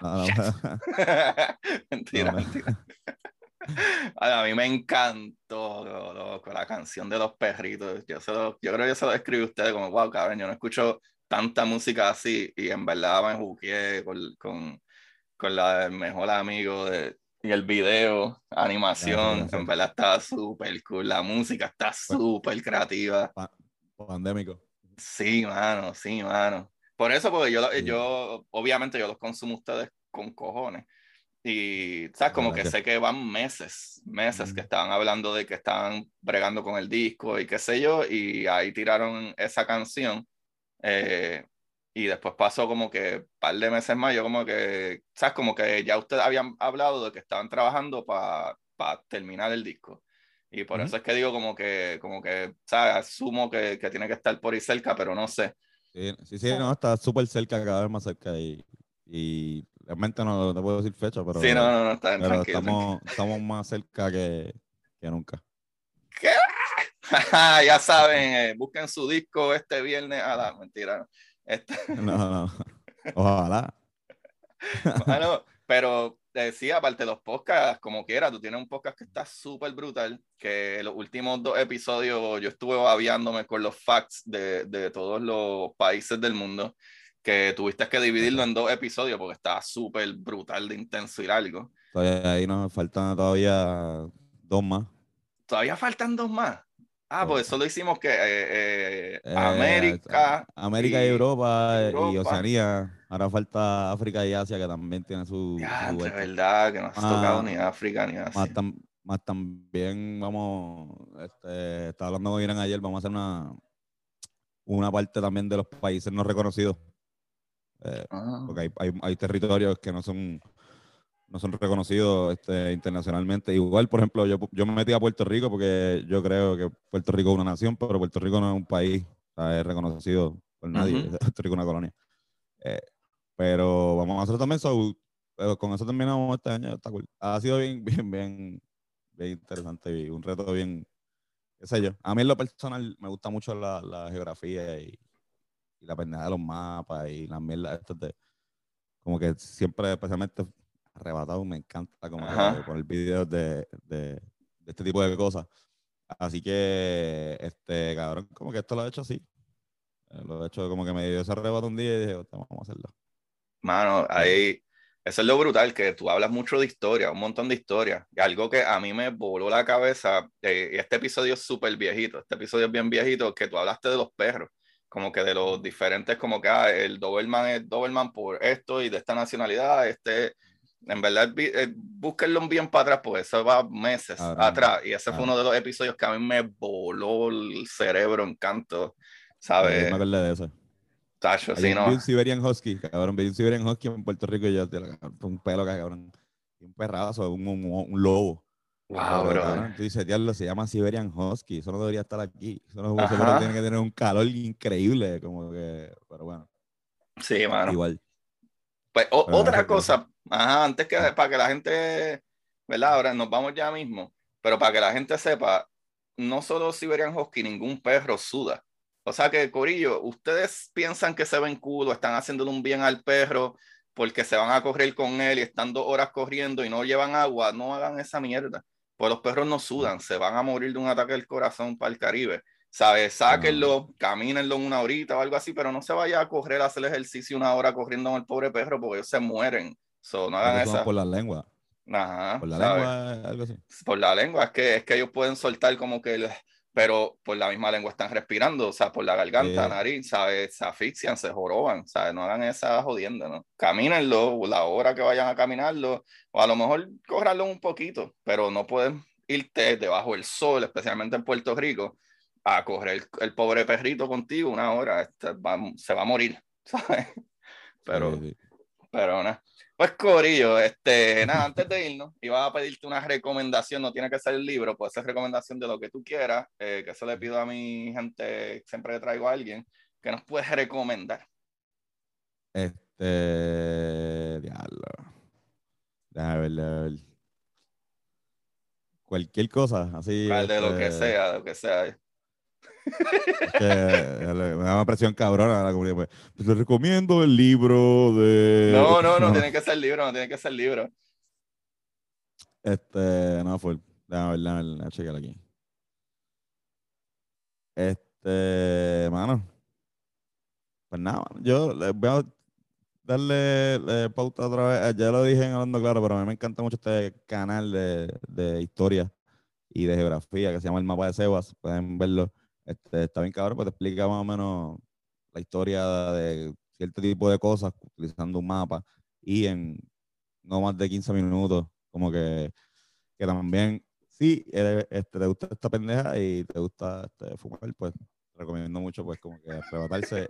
No, no, mentira, mentira. A mí me encantó, loco, la canción de los perritos. Yo, se lo- yo creo que yo se lo escribí a ustedes como, wow, cabrón, yo no escucho tanta música así y en verdad me jugué con, con, con la del mejor amigo de, y el video, animación, en verdad está súper cool, la música está súper creativa. pandémico. Sí, mano, sí, mano. Por eso, porque yo, Sí. yo, obviamente, yo los consumo ustedes con cojones. Y, ¿sabes? Como que sé que van meses, meses que estaban hablando de que estaban bregando con el disco y qué sé yo, y ahí tiraron esa canción. Eh, y después pasó como que un par de meses más, yo como que, ¿sabes? Como que ya ustedes habían hablado de que estaban trabajando para terminar el disco. Y por Ujú. eso es que digo como que, como que, ¿sabes? Asumo que, que tiene que estar por ahí cerca, pero no sé. Sí, sí, sí, no, está súper cerca, cada vez más cerca y, y realmente no te puedo decir fecha, pero, sí, no, no, no, está pero tranquilo. estamos, estamos más cerca que, que nunca. ¿Qué? ya saben, eh, busquen su disco este viernes a la mentira. No. Este, No, no. Ojalá. bueno, pero eh, sí, aparte de los podcasts, como quiera, tú tienes un podcast que está súper brutal, que los últimos dos episodios yo estuve babiándome con los facts de, de todos los países del mundo, que tuviste que dividirlo en dos episodios porque estaba súper brutal de intenso y largo. Todavía ahí nos faltan todavía dos más. Todavía faltan dos más. Ah, pues eso lo hicimos que eh, eh, Eh, América. América y, Europa, y. Oceanía. Ahora falta África y Asia que también tienen su, Ya, de verdad, que no has Ah, tocado ni África ni Asia. Más, tam- más también vamos, este, estaba hablando con Irán ayer, vamos a hacer una, una parte también de los países no reconocidos. Eh, Ah. porque hay, hay, hay territorios que no son no son reconocidos este, internacionalmente. Igual, por ejemplo, yo, yo me metí a Puerto Rico porque yo creo que Puerto Rico es una nación, pero Puerto Rico no es un país, o sea, es reconocido por nadie. Ujú. Puerto Rico es una colonia. Eh, pero vamos a hacerlo también, so, pero con eso terminamos este año, está cool. Ha sido bien, bien, bien, bien interesante y un reto bien, qué sé yo. A mí en lo personal me gusta mucho la, la geografía y, y la pendeja de los mapas y las mierdas estas de, como que siempre, especialmente arrebatado, me encanta como poner videos de, de, de este tipo de cosas. Así que, este, cabrón, como que esto lo he hecho así. Eh, Lo he hecho como que me dio ese arrebato un día y dije, "Hostia, vamos a hacerlo. Mano, ahí, eso es lo brutal, que tú hablas mucho de historia, un montón de historia. Y algo que a mí me voló la cabeza, eh, este episodio es súper viejito, este episodio es bien viejito, que tú hablaste de los perros, como que de los diferentes, como que ah, el Doberman es Doberman por esto y de esta nacionalidad, este, en verdad, eh, búsquenlo bien para atrás, pues eso va meses atrás, y ese fue claro. uno de los episodios que a mí me voló el cerebro en canto, ¿sabes? me acordé de eso. Tacho, sí, no. vi un Siberian Husky, cabrón, vi un Siberian Husky en Puerto Rico y yo, tío, un pelo, cabrón. Un perrazo, un, un, un lobo. Wow, bro. cabrón, tú dices, diablo, se llama Siberian Husky, eso no debería estar aquí. Eso no tiene que tener un calor increíble, como que, pero bueno, Sí, mano. igual. Pues o- otra cosa, ajá, antes que Ah. para que la gente, ¿verdad? Ahora nos vamos ya mismo, pero para que la gente sepa, no solo Siberian Husky, ningún perro suda. O sea que, Corillo, ustedes piensan que se ven culo, están haciéndole un bien al perro porque se van a correr con él y están dos horas corriendo y no llevan agua, no hagan esa mierda. Pues los perros no sudan, se van a morir de un ataque del corazón para el Caribe. ¿Sabes? Sáquenlo, camínenlo una horita o algo así, pero no se vaya a correr a hacer ejercicio una hora corriendo con el pobre perro porque ellos se mueren. So, no hagan esa. por la lengua. Ajá, Por la ¿sabes? lengua, algo así. Por la lengua, es que, es que ellos pueden soltar como que, el- pero por la misma lengua están respirando, o sea, por la garganta, nariz, ¿sabes? Se asfixian, se joroban, ¿sabes? No hagan esa jodienda, ¿no? Camínenlo, la hora que vayan a caminarlo, o a lo mejor córranlo un poquito, pero no pueden irte debajo del sol, especialmente en Puerto Rico, a correr el, el pobre perrito contigo una hora, este, va- se va a morir, ¿sabes? Pero, Sí, sí. pero nada. Pues Corillo, este, nada, antes de irnos, iba a pedirte una recomendación, no tiene que ser el libro, puede ser recomendación de lo que tú quieras, eh, que eso le pido a mi gente, siempre que traigo a alguien, que nos puedes recomendar. Este. Diablo. Déjame ver, ver. Cualquier cosa, así. Cual de lo que este, sea, lo que sea. que me da una presión cabrona a la comunidad. Pues, pues le recomiendo el libro de. No, no, no tiene que ser libro, no tiene que ser libro. Este, no fue. Déjame ver, déjame déjame chequear aquí. Este, mano. Pues nada, yo les voy a darle eh, pauta otra vez. Eh, Ya lo dije en Hablando Claro, pero a mí me encanta mucho este canal de, de historia y de geografía que se llama El Mapa de Sebas. Pueden verlo. Este, está bien cabrón, pues te explica más o menos la historia de cierto tipo de cosas utilizando un mapa y en no más de 15 minutos, como que, que también, si eres, este, te gusta esta pendeja y te gusta este, fumar, pues recomiendo mucho pues como que arrebatarse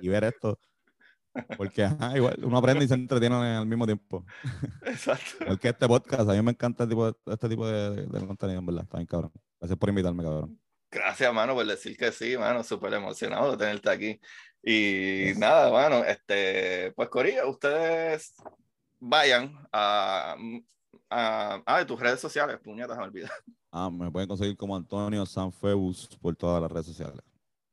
y ver esto Porque ajá, igual uno aprende y se entretiene al mismo tiempo. Exacto. Igual que este podcast, a mí me encanta este tipo este tipo de, de contenido, en verdad. Está bien, cabrón. Gracias por invitarme, cabrón. Gracias, mano, por decir que sí, mano. Súper emocionado de tenerte aquí. Y nada, mano, este, pues Corilla, ustedes vayan a, a, a tus redes sociales, puñetas, me olvidé. Ah, me pueden conseguir como Antonio Sanfeus por todas las redes sociales.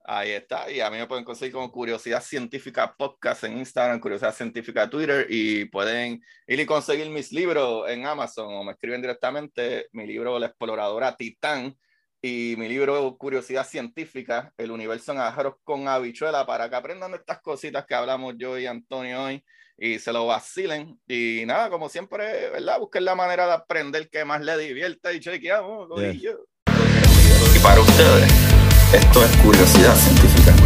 Ahí está, y a mí me pueden conseguir como Curiosidad Científica Podcast en Instagram, Curiosidad Científica Twitter, y pueden ir y conseguir mis libros en Amazon o me escriben directamente mi libro La Exploradora Titán y mi libro Curiosidad Científica, El Universo en Ajaros con Habichuela, para que aprendan estas cositas que hablamos yo y Antonio hoy y se lo vacilen. Y nada, como siempre, ¿verdad? Busquen la manera de aprender que más le divierta y chequeamos, Yeah. Y para ustedes, esto es curiosidad científica.